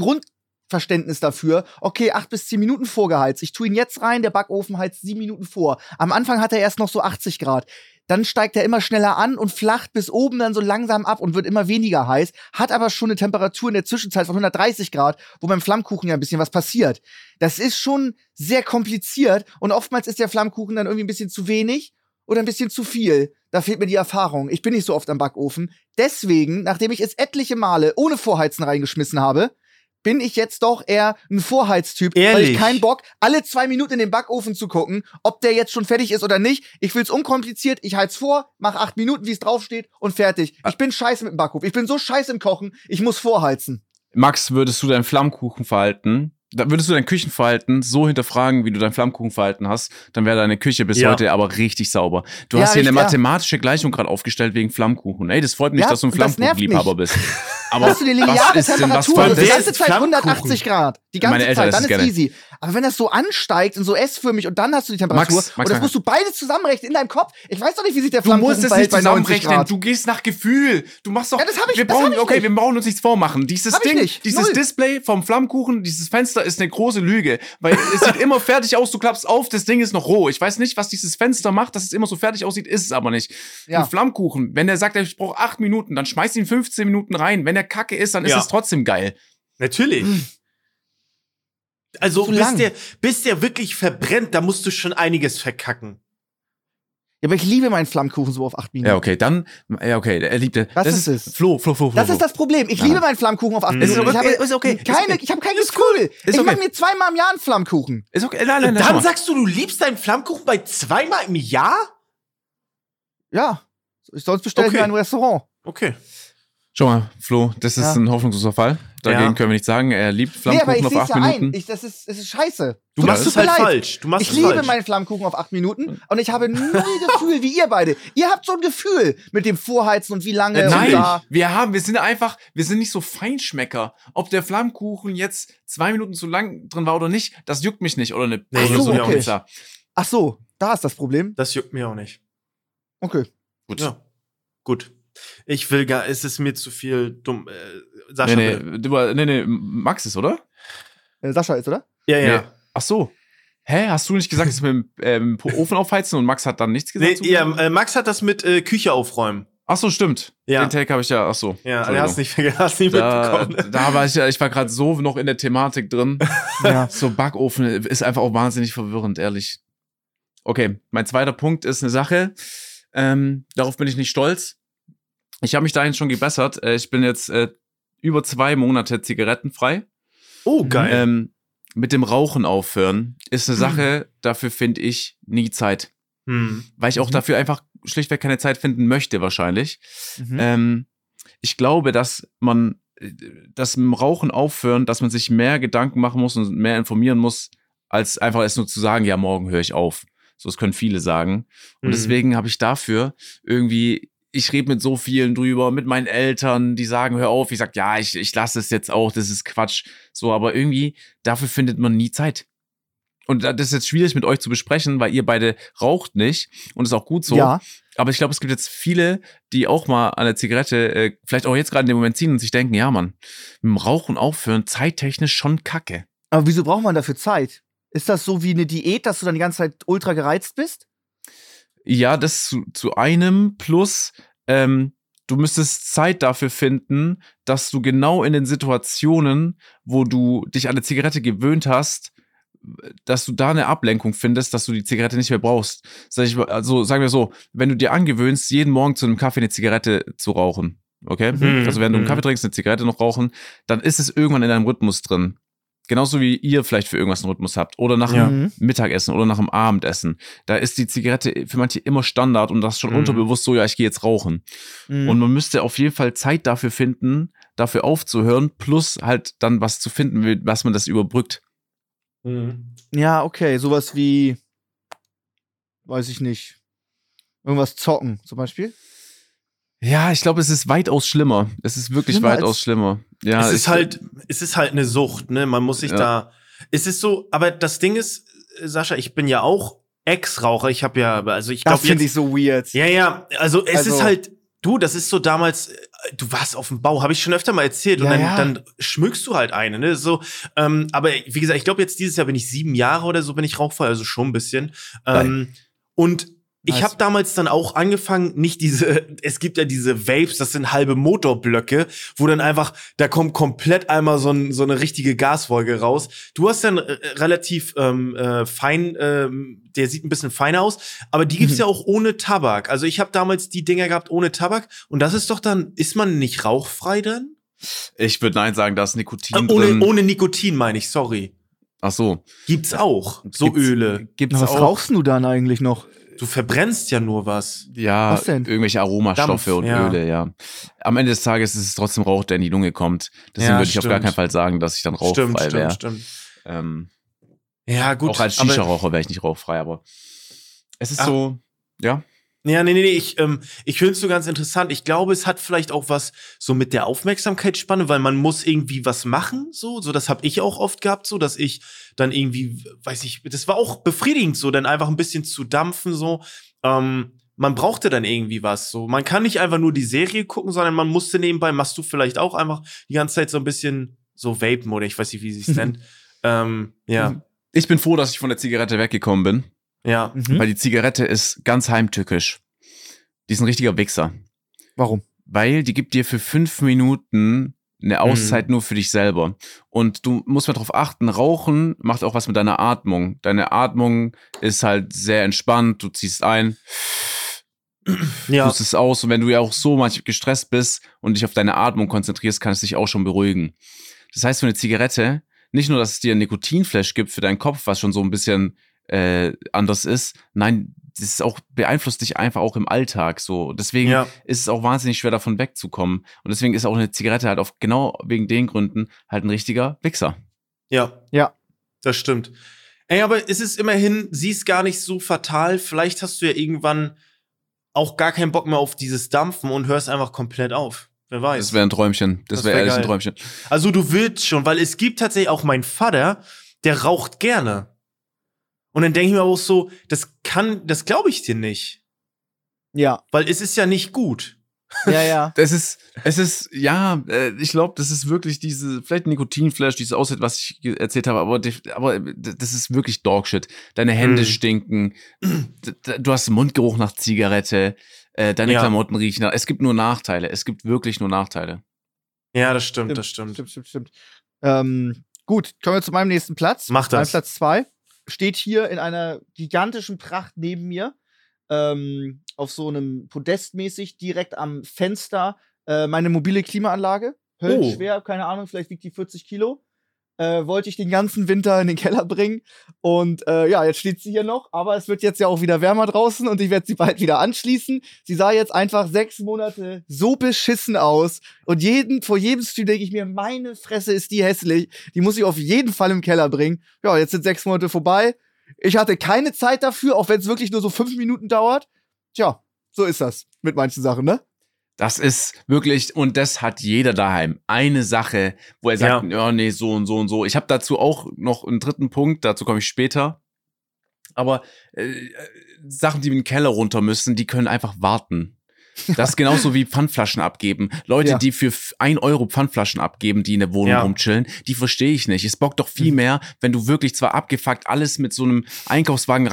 Grundverständnis dafür, okay, 8 bis 10 Minuten vorgeheizt. Ich tue ihn jetzt rein, der Backofen heizt 7 Minuten vor. Am Anfang hat er erst noch so 80 Grad. Dann steigt er immer schneller an und flacht bis oben dann so langsam ab und wird immer weniger heiß, hat aber schon eine Temperatur in der Zwischenzeit von 130 Grad, wo beim Flammkuchen ja ein bisschen was passiert. Das ist schon sehr kompliziert und oftmals ist der Flammkuchen dann irgendwie ein bisschen zu wenig oder ein bisschen zu viel. Da fehlt mir die Erfahrung. Ich bin nicht so oft am Backofen. Deswegen, nachdem ich es etliche Male ohne Vorheizen reingeschmissen habe, bin ich jetzt doch eher ein Vorheiztyp, weil Ehrlich? ich keinen Bock, alle zwei Minuten in den Backofen zu gucken, ob der jetzt schon fertig ist oder nicht. Ich will's unkompliziert, ich heiz vor, mach acht Minuten, wie es draufsteht und fertig. Ich bin scheiße mit dem Backofen. Ich bin so scheiße im Kochen, ich muss vorheizen. Max, würdest du dein Flammkuchenverhalten, da würdest du dein Küchenverhalten so hinterfragen, wie du dein Flammkuchenverhalten hast, dann wäre deine Küche bis Ja. heute aber richtig sauber. Du Ja, hast hier eine richtig, ja. mathematische Gleichung gerade aufgestellt wegen Flammkuchen. Ey, das freut mich, dass du ein Flammkuchenliebhaber bist. Aber hast du die was lineare ist denn was Temperatur. die ganze Zeit Flammkuchen? 180 Grad. Die ganze Meine Eltern Zeit, dann ist gerne. easy. Aber wenn das so ansteigt und so S-förmig und dann hast du die Temperatur Max, Max, und das musst du beides zusammenrechnen in deinem Kopf. Ich weiß doch nicht, wie sich der Du musst Flammkuchen es nicht bei 90 zusammenrechnen. Du gehst nach Gefühl. Du machst doch. Ja, das hab ich- wir brauchen, ich okay, wir brauchen uns nichts vormachen. Dieses ich Ding, dieses. Display vom Flammkuchen, dieses Fenster ist eine große Lüge, weil es sieht immer fertig aus. Du klappst auf, das Ding ist noch roh. Ich weiß nicht, was dieses Fenster macht, dass es immer so fertig aussieht, ist es aber nicht. Ja. Ein Flammkuchen, wenn der sagt, ich brauche acht Minuten, dann schmeiß ihn 15 Minuten rein. Wenn der Kacke ist, dann ist Ja. es trotzdem geil. Natürlich. Also, Zu bis der, bis der wirklich verbrennt, da musst du schon einiges verkacken. Ja, aber ich liebe meinen Flammkuchen so auf 8 Minuten. Ja, okay, dann, ja, okay, er liebt Was das ist es? Flo, Flo, Flo, Flo. Das ist das Problem. Ich Ja. liebe meinen Flammkuchen auf 8 Mhm. Ist Minuten. okay, ich habe ist okay, ist keine, okay. ich habe kein Gefühl. Ist ich okay. mache mir zweimal im Jahr einen Flammkuchen. Ist okay, nein, nein, nein. Dann sagst du, du liebst deinen Flammkuchen bei zweimal im Jahr? Ja. Sonst bestelle ich Okay. mir ein Restaurant. Okay. Schau mal, Flo, das ist Ja. ein hoffnungsloser Fall. Dagegen Ja. können wir nichts sagen. Er liebt Nee, aber Flammkuchen ich auf acht ja Minuten. ein. Ich, das, ist, das ist scheiße. Du Tut- machst es halt leid. falsch. Du machst Ich es liebe falsch. meinen Flammkuchen auf 8 Minuten und ich habe null Gefühl wie ihr beide. Ihr habt so ein Gefühl mit dem Vorheizen und wie lange Äh, und Nein, da. wir haben, wir sind einfach, wir sind nicht so Feinschmecker. Ob der Flammkuchen jetzt zwei Minuten zu lang drin war oder nicht, das juckt mich nicht. Oder eine, Nee, juckt so nicht. Pizza. Ach so, da ist das Problem. Das juckt mir auch nicht. Okay. Gut. Ja. Gut. Ich will gar, es ist mir zu viel dumm. Äh, Sascha, Nee, bitte. nee, du, nee, nee, Max ist, oder? Äh, Sascha ist, oder? Ja, ja. Nee. Ach so. Hä, hast du nicht gesagt, dass wir mit dem ähm, Ofen aufheizen und Max hat dann nichts gesagt? Nee, ja, äh, Max hat das mit äh, Küche aufräumen. Ach so, stimmt. Ja. Den Take habe ich ja, ach so. Ja, er hast nicht, vergessen, hast nicht da, mitbekommen. da war ich ja, ich war gerade so noch in der Thematik drin. Ja. So Backofen ist einfach auch wahnsinnig verwirrend, ehrlich. Okay, mein zweiter Punkt ist eine Sache. Ähm, darauf bin ich nicht stolz. Ich habe mich dahin schon gebessert. Äh, ich bin jetzt äh, über zwei Monate zigarettenfrei. Oh, geil. Ähm, mit dem Rauchen aufhören ist eine Sache, dafür finde ich nie Zeit. Hm. Weil ich auch Mhm. dafür einfach schlichtweg keine Zeit finden möchte, wahrscheinlich. Mhm. Ähm, ich glaube, dass man das mit dem Rauchen aufhören, dass man sich mehr Gedanken machen muss und mehr informieren muss, als einfach es nur zu sagen, ja, morgen höre ich auf. So, das können viele sagen. Und Mhm. deswegen habe ich dafür irgendwie, ich rede mit so vielen drüber, mit meinen Eltern, die sagen, hör auf. Ich sag, ja, ich, ich lasse es jetzt auch, das ist Quatsch. So, aber irgendwie, dafür findet man nie Zeit. Und das ist jetzt schwierig mit euch zu besprechen, weil ihr beide raucht nicht und ist auch gut so. Ja. Aber ich glaube, es gibt jetzt viele, die auch mal an der Zigarette, äh, vielleicht auch jetzt gerade in dem Moment ziehen und sich denken, ja, Mann, mit dem Rauchen aufhören, zeittechnisch schon kacke. Aber wieso braucht man dafür Zeit? Ist das so wie eine Diät, dass du dann die ganze Zeit ultra gereizt bist? Ja, das zu, zu einem plus, ähm, du müsstest Zeit dafür finden, dass du genau in den Situationen, wo du dich an eine Zigarette gewöhnt hast, dass du da eine Ablenkung findest, dass du die Zigarette nicht mehr brauchst. Also sagen wir so, wenn du dir angewöhnst, jeden Morgen zu einem Kaffee eine Zigarette zu rauchen, okay? Mhm. Also wenn du einen Mhm. Kaffee trinkst, eine Zigarette noch rauchen, dann ist es irgendwann in deinem Rhythmus drin. Genauso wie ihr vielleicht für irgendwas einen Rhythmus habt. Oder nach Ja. dem Mhm. Mittagessen oder nach dem Abendessen. Da ist die Zigarette für manche immer Standard und das schon Mhm. unterbewusst so, ja, ich gehe jetzt rauchen. Mhm. Und man müsste auf jeden Fall Zeit dafür finden, dafür aufzuhören, plus halt dann was zu finden, was man das überbrückt. Hm. Ja, okay. Sowas wie, weiß ich nicht. Irgendwas zocken, zum Beispiel. Ja, ich glaube, es ist weitaus schlimmer. Es ist wirklich Schlimmer weitaus schlimmer. Ja, es ist halt, es ist halt eine Sucht, ne? Man muss sich Ja. da. Es ist so, aber das Ding ist, äh, Sascha, ich bin ja auch Ex-Raucher. Ich habe ja, also ich Das glaube finde jetzt. ich so weird. Ja, ja, also es Also- ist halt, du, das ist so damals, äh, du warst auf dem Bau, habe ich schon öfter mal erzählt, und Ja, dann, ja. dann schmückst du halt eine, ne? So, ähm, aber wie gesagt, ich glaube, jetzt dieses Jahr bin ich sieben Jahre oder so, bin ich rauchfrei, also schon ein bisschen. Ähm, und ich habe damals dann auch angefangen, nicht diese, es gibt ja diese Vapes, das sind halbe Motorblöcke, wo dann einfach, da kommt komplett einmal so, ein, so eine richtige Gaswolke raus. Du hast dann äh, relativ ähm, äh, fein, ähm, der sieht ein bisschen feiner aus, aber die gibt's Mhm. ja auch ohne Tabak. Also ich habe damals die Dinger gehabt ohne Tabak und das ist doch dann, ist man nicht rauchfrei dann? ich würde nein sagen, da ist Nikotin Äh, ohne, drin. ohne Nikotin meine ich, sorry. Ach so. Gibt's auch, so Gibt's- Öle. Gibt's Na, was auch. rauchst du dann eigentlich noch? Du verbrennst ja nur was. Ja, Was denn? irgendwelche Aromastoffe Dampf, und ja. Öle, ja. Am Ende des Tages ist es trotzdem Rauch, der in die Lunge kommt. Deswegen Ja, würde ich auf gar stimmt. keinen Fall sagen, dass ich dann Stimmt, rauchfrei stimmt, wäre. stimmt. Ähm, Ja, gut. auch als Shisha-Raucher wäre ich nicht rauchfrei, aber es ist Ach. so, ja. Ja, nee, nee, nee, ich, ähm, ich finde es so ganz interessant. Ich glaube, es hat vielleicht auch was so mit der Aufmerksamkeitsspanne, weil man muss irgendwie was machen, so, so das habe ich auch oft gehabt, so, dass ich dann irgendwie, weiß ich, das war auch befriedigend, so, dann einfach ein bisschen zu dampfen, so. Ähm, man brauchte dann irgendwie was, so. Man kann nicht einfach nur die Serie gucken, sondern man musste nebenbei, machst du vielleicht auch einfach die ganze Zeit so ein bisschen so vapen oder ich weiß nicht, wie sie es nennt. ähm, ja. Ich bin froh, dass ich von der Zigarette weggekommen bin. Ja. Mhm. Weil die Zigarette ist ganz heimtückisch. Die ist ein richtiger Wichser. Warum? Weil die gibt dir für fünf Minuten eine Auszeit nur für dich selber. Und du musst mal drauf achten, Rauchen macht auch was mit deiner Atmung. Deine Atmung ist halt sehr entspannt, du ziehst ein, Ja. tust es aus und wenn du ja auch so manchmal gestresst bist und dich auf deine Atmung konzentrierst, kann es dich auch schon beruhigen. Das heißt, für eine Zigarette, nicht nur, dass es dir ein Nikotinflash gibt für deinen Kopf, was schon so ein bisschen äh, anders ist, nein, das ist auch, beeinflusst dich einfach auch im Alltag so. Deswegen Ja. ist es auch wahnsinnig schwer davon wegzukommen. Und deswegen ist auch eine Zigarette halt auf genau wegen den Gründen halt ein richtiger Wichser. Ja. Ja. Das stimmt. Ey, aber es ist immerhin, sie ist gar nicht so fatal. Vielleicht hast du ja irgendwann auch gar keinen Bock mehr auf dieses Dampfen und hörst einfach komplett auf. Wer weiß. Das wäre ein Träumchen. Das, Das wäre wär ehrlich ein geil. Träumchen. also du willst schon, weil es gibt tatsächlich auch meinen Vater, der raucht gerne. Und dann denke ich mir auch so, das kann, das glaube ich dir nicht. Ja, Weil es ist ja nicht gut. ja, ja. Das ist, es ist, ja, äh, ich glaube, das ist wirklich diese, vielleicht Nikotinflash, dieses Aussehen, was ich erzählt habe, aber, aber das ist wirklich Dogshit. Deine Hände Mm. stinken, du hast Mundgeruch nach Zigarette, äh, deine Ja. Klamotten riechen nach. Es gibt nur Nachteile. Es gibt wirklich nur Nachteile. Ja, das stimmt, das stimmt. Stimmt, stimmt, stimmt. Ähm, gut, kommen wir zu meinem nächsten Platz. Mach das. Mein Platz zwei steht hier in einer gigantischen Pracht neben mir. Ähm, auf so einem Podest mäßig, direkt am Fenster, äh, meine mobile Klimaanlage. Höllenschwer, keine Ahnung, vielleicht wiegt die 40 Kilo. Äh, wollte ich den ganzen Winter in den Keller bringen. Und äh, ja, jetzt steht sie hier noch, aber es wird jetzt ja auch wieder wärmer draußen und ich werde sie bald wieder anschließen. Sie sah jetzt einfach sechs Monate so beschissen aus. Und jeden, vor jedem Stream denke ich mir, meine Fresse ist die hässlich. Die muss ich auf jeden Fall im Keller bringen. Ja, jetzt sind sechs Monate vorbei. Ich hatte keine Zeit dafür, auch wenn es wirklich nur so fünf Minuten dauert. Tja, so ist das mit manchen Sachen, ne? Das ist wirklich, und das hat jeder daheim. Eine Sache, wo er sagt, ja, nee, so und so und so. Ich habe dazu auch noch einen dritten Punkt, dazu komme ich später. Aber äh, äh, Sachen, die in den Keller runter müssen, die können einfach warten. Das ist genauso wie Pfandflaschen abgeben. Leute, Ja. die für ein Euro Pfandflaschen abgeben, die in der Wohnung Ja. rumchillen, die verstehe ich nicht. Es bockt doch viel Mhm. mehr, wenn du wirklich zwar abgefuckt alles mit so einem Einkaufswagen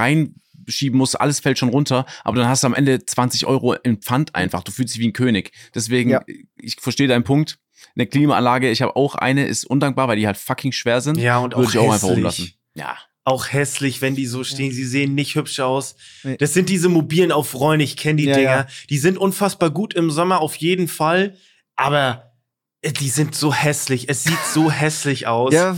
reinschieben musst, alles fällt schon runter, aber dann hast du am Ende 20 Euro in Pfand einfach. Du fühlst dich wie ein König. Deswegen, Ja. ich verstehe deinen Punkt. Eine Klimaanlage, ich habe auch eine, ist undankbar, weil die halt fucking schwer sind. Ja, und Würde auch ich auch einfach hässlich. rumlassen. Ja. Auch hässlich, wenn die so stehen. Sie sehen nicht hübsch aus. Nee. Das sind diese mobilen auf Rollen. Ich kenne die Ja, Dinger. ja. Die sind unfassbar gut im Sommer auf jeden Fall. Aber äh, die sind so hässlich. Es sieht so hässlich aus. Ja,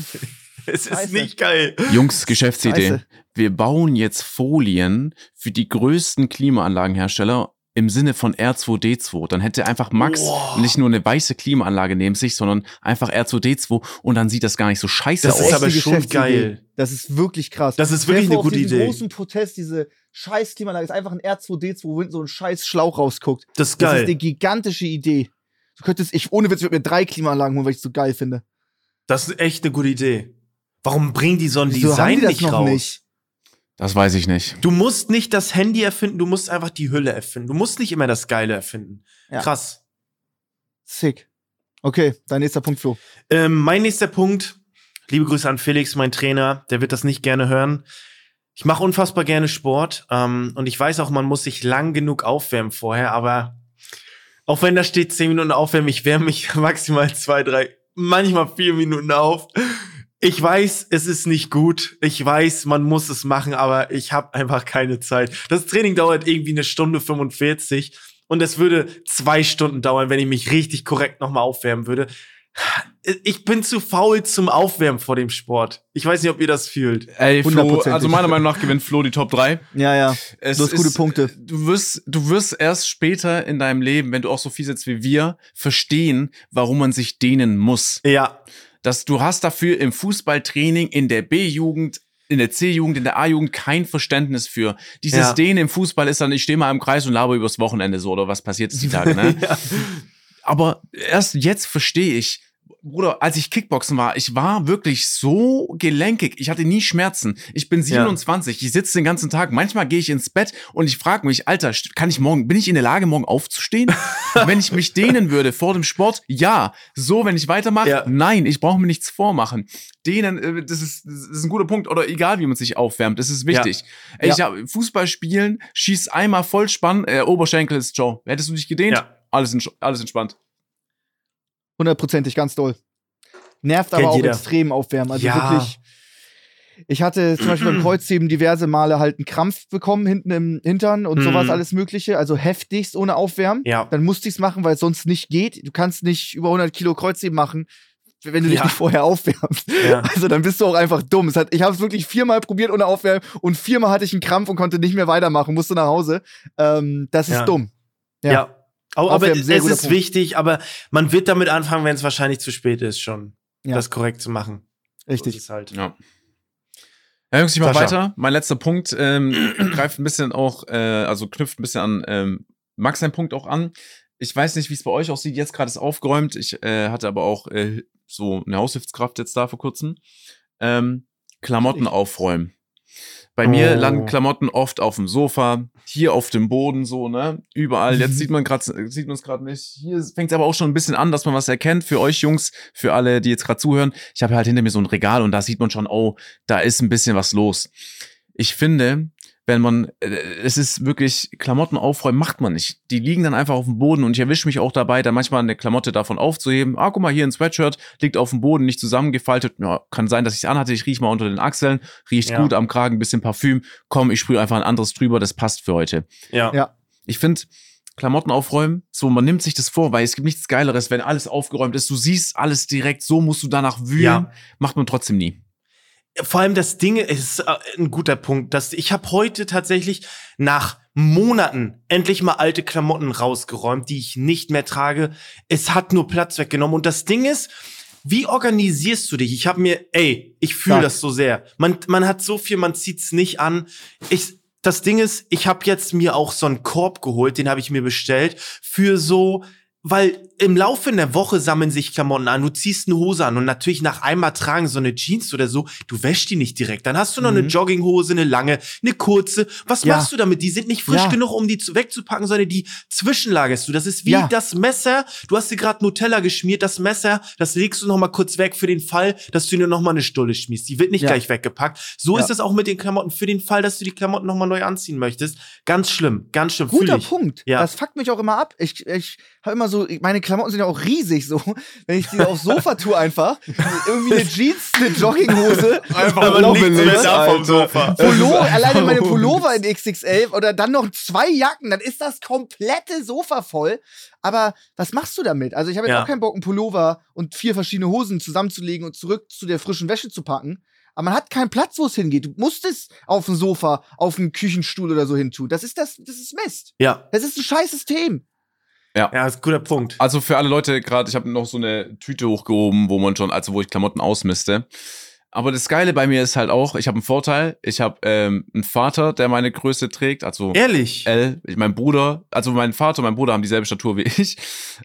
es ist scheiße. nicht geil. Jungs, Geschäftsidee. Scheiße. Wir bauen jetzt Folien für die größten Klimaanlagenhersteller im Sinne von R2D2. Dann hätte einfach Max Boah. nicht nur eine weiße Klimaanlage neben sich, sondern einfach R2D2 und dann sieht das gar nicht so scheiße Das aus. ist echt aber schon geil. Das ist wirklich krass. Das ist wirklich eine gute Idee. großen Protest, diese scheiß Klimaanlage ist einfach ein R2D2, wo hinten so ein scheiß Schlauch rausguckt. Das ist Das ist geil. eine gigantische Idee. Du könntest, ich, ohne Witz, ich würde mir drei Klimaanlagen holen, weil ich es so geil finde. Das ist echt eine gute Idee. Warum bringen die so ein Wieso Design nicht raus? nicht? Das weiß ich nicht. Du musst nicht das Handy erfinden, du musst einfach die Hülle erfinden. Du musst nicht immer das Geile erfinden. Ja. Krass. Sick. Okay, dein nächster Punkt, Flo. Ähm, mein nächster Punkt, liebe Grüße an Felix, mein Trainer, der wird das nicht gerne hören. Ich mache unfassbar gerne Sport ähm, und ich weiß auch, man muss sich lang genug aufwärmen vorher, aber auch wenn da steht 10 Minuten aufwärmen, ich wärme mich maximal zwei, drei, manchmal vier Minuten auf. Ich weiß, es ist nicht gut. Ich weiß, man muss es machen, aber ich habe einfach keine Zeit. Das Training dauert irgendwie eine Stunde 45 und es würde zwei Stunden dauern, wenn ich mich richtig korrekt nochmal aufwärmen würde. Ich bin zu faul zum Aufwärmen vor dem Sport. Ich weiß nicht, ob ihr das fühlt. Ey, Flo, also meiner Meinung nach gewinnt Flo die Top 3. Ja, ja. Es Du hast gute Punkte. Du wirst, du wirst erst später in deinem Leben, wenn du auch so viel sitzt wie wir, verstehen, warum man sich dehnen muss. Ja, Dass du hast dafür im Fußballtraining in der B-Jugend in der C-Jugend, in der A-Jugend kein Verständnis für. Dieses Ja. Dehnen im Fußball ist dann, ich stehe mal im Kreis und laber übers Wochenende so oder was passiert ist die Tage, ne? ja. Aber erst jetzt verstehe ich, Bruder, als ich Kickboxen war, ich war wirklich so gelenkig. Ich hatte nie Schmerzen. Ich bin Ja. 27, ich sitze den ganzen Tag. Manchmal gehe ich ins Bett und ich frage mich, Alter, kann ich morgen, bin ich in der Lage, morgen aufzustehen? wenn ich mich dehnen würde vor dem Sport, ja. So, wenn ich weitermache, Ja. nein, ich brauche mir nichts vormachen. Dehnen, äh, das ist, das ist ein guter Punkt. Oder egal, wie man sich aufwärmt, das ist wichtig. Ey, Ich Ja. hab Fußball spielen, schieß einmal Vollspann, äh, Oberschenkel ist Joe. Hättest du dich gedehnt? Ja. Alles, alles entspannt. Hundertprozentig, ganz doll. Nervt Kennt aber auch jeder. extrem aufwärmen. Also Ja. wirklich. Ich hatte zum Beispiel beim Kreuzheben diverse Male halt einen Krampf bekommen hinten im Hintern und Mhm. sowas alles Mögliche. Also heftigst ohne Aufwärmen. Ja. Dann musste ich es machen, weil es sonst nicht geht. Du kannst nicht über 100 Kilo Kreuzheben machen, wenn du dich Ja. nicht vorher aufwärmst. Ja. Also dann bist du auch einfach dumm. Hat, ich habe es wirklich viermal probiert ohne Aufwärmen und viermal hatte ich einen Krampf und konnte nicht mehr weitermachen, musste nach Hause. Ähm, das ist dumm. Ja. Ja. Aber, es ist Punkt. wichtig, aber man wird damit anfangen, wenn es wahrscheinlich zu spät ist, schon Ja. das korrekt zu machen. So Richtig. ist es halt. Ja. Ja, Jungs, ich mach Sascha. weiter. Mein letzter Punkt ähm, greift ein bisschen auch, äh, also knüpft ein bisschen an ähm, Max seinen Punkt auch an. Ich weiß nicht, wie es bei euch aussieht. Jetzt gerade ist aufgeräumt. Ich äh, hatte aber auch äh, so eine Haushilfskraft jetzt da vor kurzem. Ähm, Klamotten Ich. aufräumen. Bei mir Oh. landen Klamotten oft auf dem Sofa, hier auf dem Boden so, ne? Überall. Jetzt sieht man gerade, sieht man es gerade nicht. Hier fängt es aber auch schon ein bisschen an, dass man was erkennt. Für euch Jungs, für alle, die jetzt gerade zuhören. Ich habe halt hinter mir so ein Regal und da sieht man schon, oh, da ist ein bisschen was los. Ich finde, wenn man, äh, es ist wirklich, Klamotten aufräumen macht man nicht. Die liegen dann einfach auf dem Boden und ich erwische mich auch dabei, dann manchmal eine Klamotte davon aufzuheben. Ah, guck mal, hier ein Sweatshirt, liegt auf dem Boden, nicht zusammengefaltet. Ja, kann sein, dass ich es anhatte. Ich rieche mal unter den Achseln, riecht Ja. gut am Kragen, bisschen Parfüm. Komm, ich sprühe einfach ein anderes drüber, das passt für heute. Ja. Ja. Ich finde, Klamotten aufräumen, so man nimmt sich das vor, weil es gibt nichts Geileres, wenn alles aufgeräumt ist. Du siehst alles direkt, so musst du danach wühlen. Ja. Macht man trotzdem nie. Vor allem das Ding ist äh, ein guter Punkt, dass ich habe heute tatsächlich nach Monaten endlich mal alte Klamotten rausgeräumt, die ich nicht mehr trage. Es hat nur Platz weggenommen und das Ding ist, wie organisierst du dich? Ich habe mir, ey, ich fühle das so sehr. Man man hat so viel, man zieht's nicht an. Ich das Ding ist, ich habe jetzt mir auch so einen Korb geholt, den habe ich mir bestellt für so weil im Laufe der Woche sammeln sich Klamotten an. Du ziehst eine Hose an und natürlich nach einmal tragen so eine Jeans oder so, du wäschst die nicht direkt. Dann hast du noch eine Mhm. Jogginghose, eine lange, eine kurze. Was Ja. machst du damit? Die sind nicht frisch Ja. genug, um die zu, wegzupacken, sondern die zwischenlagerst du. Das ist wie Ja. das Messer. Du hast dir gerade Nutella geschmiert, das Messer, das legst du noch mal kurz weg für den Fall, dass du dir noch mal eine Stulle schmiest. Die wird nicht gleich weggepackt. So ist das auch mit den Klamotten für den Fall, dass du die Klamotten noch mal neu anziehen möchtest. Ganz schlimm, ganz schlimm. Guter. Punkt. Ja. Das fuckt mich auch immer ab. Ich, ich habe immer so, meine Klamotten sind ja auch riesig so. Wenn ich die aufs Sofa tue einfach, irgendwie eine Jeans, eine Jogginghose, Einfach aber noch nichts mit mehr da vom. Sofa. Pullover, Das ist alleine meine Pullover in XXL oder dann noch zwei Jacken, dann ist das komplette Sofa voll. Aber was machst du damit? Also ich habe jetzt Ja. auch keinen Bock, einen Pullover und vier verschiedene Hosen zusammenzulegen und zurück zu der frischen Wäsche zu packen. Aber man hat keinen Platz, wo es hingeht. Du musst es auf dem Sofa, auf dem Küchenstuhl oder so hin tun. Das ist das, das ist Mist. Ja, Das ist ein scheiß System. Ja, das ist ein guter Punkt. Also für alle Leute gerade, ich habe noch so eine Tüte hochgehoben, wo man schon, also wo ich Klamotten ausmiste. Aber das Geile bei mir ist halt auch, ich habe einen Vorteil. Ich habe ähm, einen Vater, der meine Größe trägt, also Ehrlich. L. Ich, mein Bruder, also mein Vater und mein Bruder haben dieselbe Statur wie ich.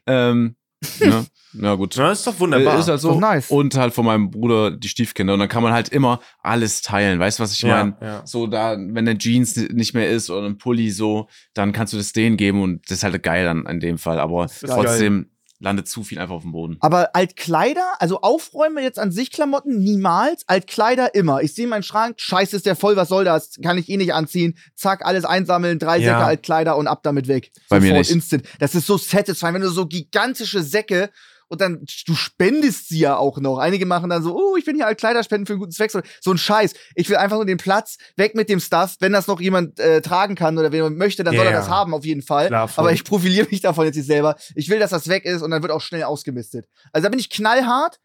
Ähm, ne? Na gut. Ja, ist doch wunderbar. Ist halt so. Doch nice. Und halt von meinem Bruder die Stiefkinder. Und dann kann man halt immer alles teilen. Weißt du, was ich Ja, meine? ja. So, da, wenn eine Jeans nicht mehr ist oder ein Pulli so, dann kannst du das denen geben und das ist halt geil dann in dem Fall. Aber trotzdem landet zu viel einfach auf dem Boden. Aber Altkleider, also Aufräume jetzt an sich Klamotten niemals, Altkleider immer. Ich sehe meinen Schrank, scheiße ist der voll, was soll das? Kann ich eh nicht anziehen. Zack, alles einsammeln, drei Ja. Säcke Altkleider und ab damit weg. Bei mir nicht. instant. Das ist so satisfying, wenn du so gigantische Säcke und dann du spendest sie ja auch noch. Einige machen dann so, oh, ich bin hier Altkleider spenden für einen guten Zweck. So, so ein Scheiß. Ich will einfach nur den Platz weg mit dem Stuff. Wenn das noch jemand äh, tragen kann oder wer jemand möchte, dann soll er das haben auf jeden Fall. Klar. Aber ich profiliere mich davon jetzt nicht selber. Ich will, dass das weg ist und dann wird auch schnell ausgemistet. Also da bin ich knallhart,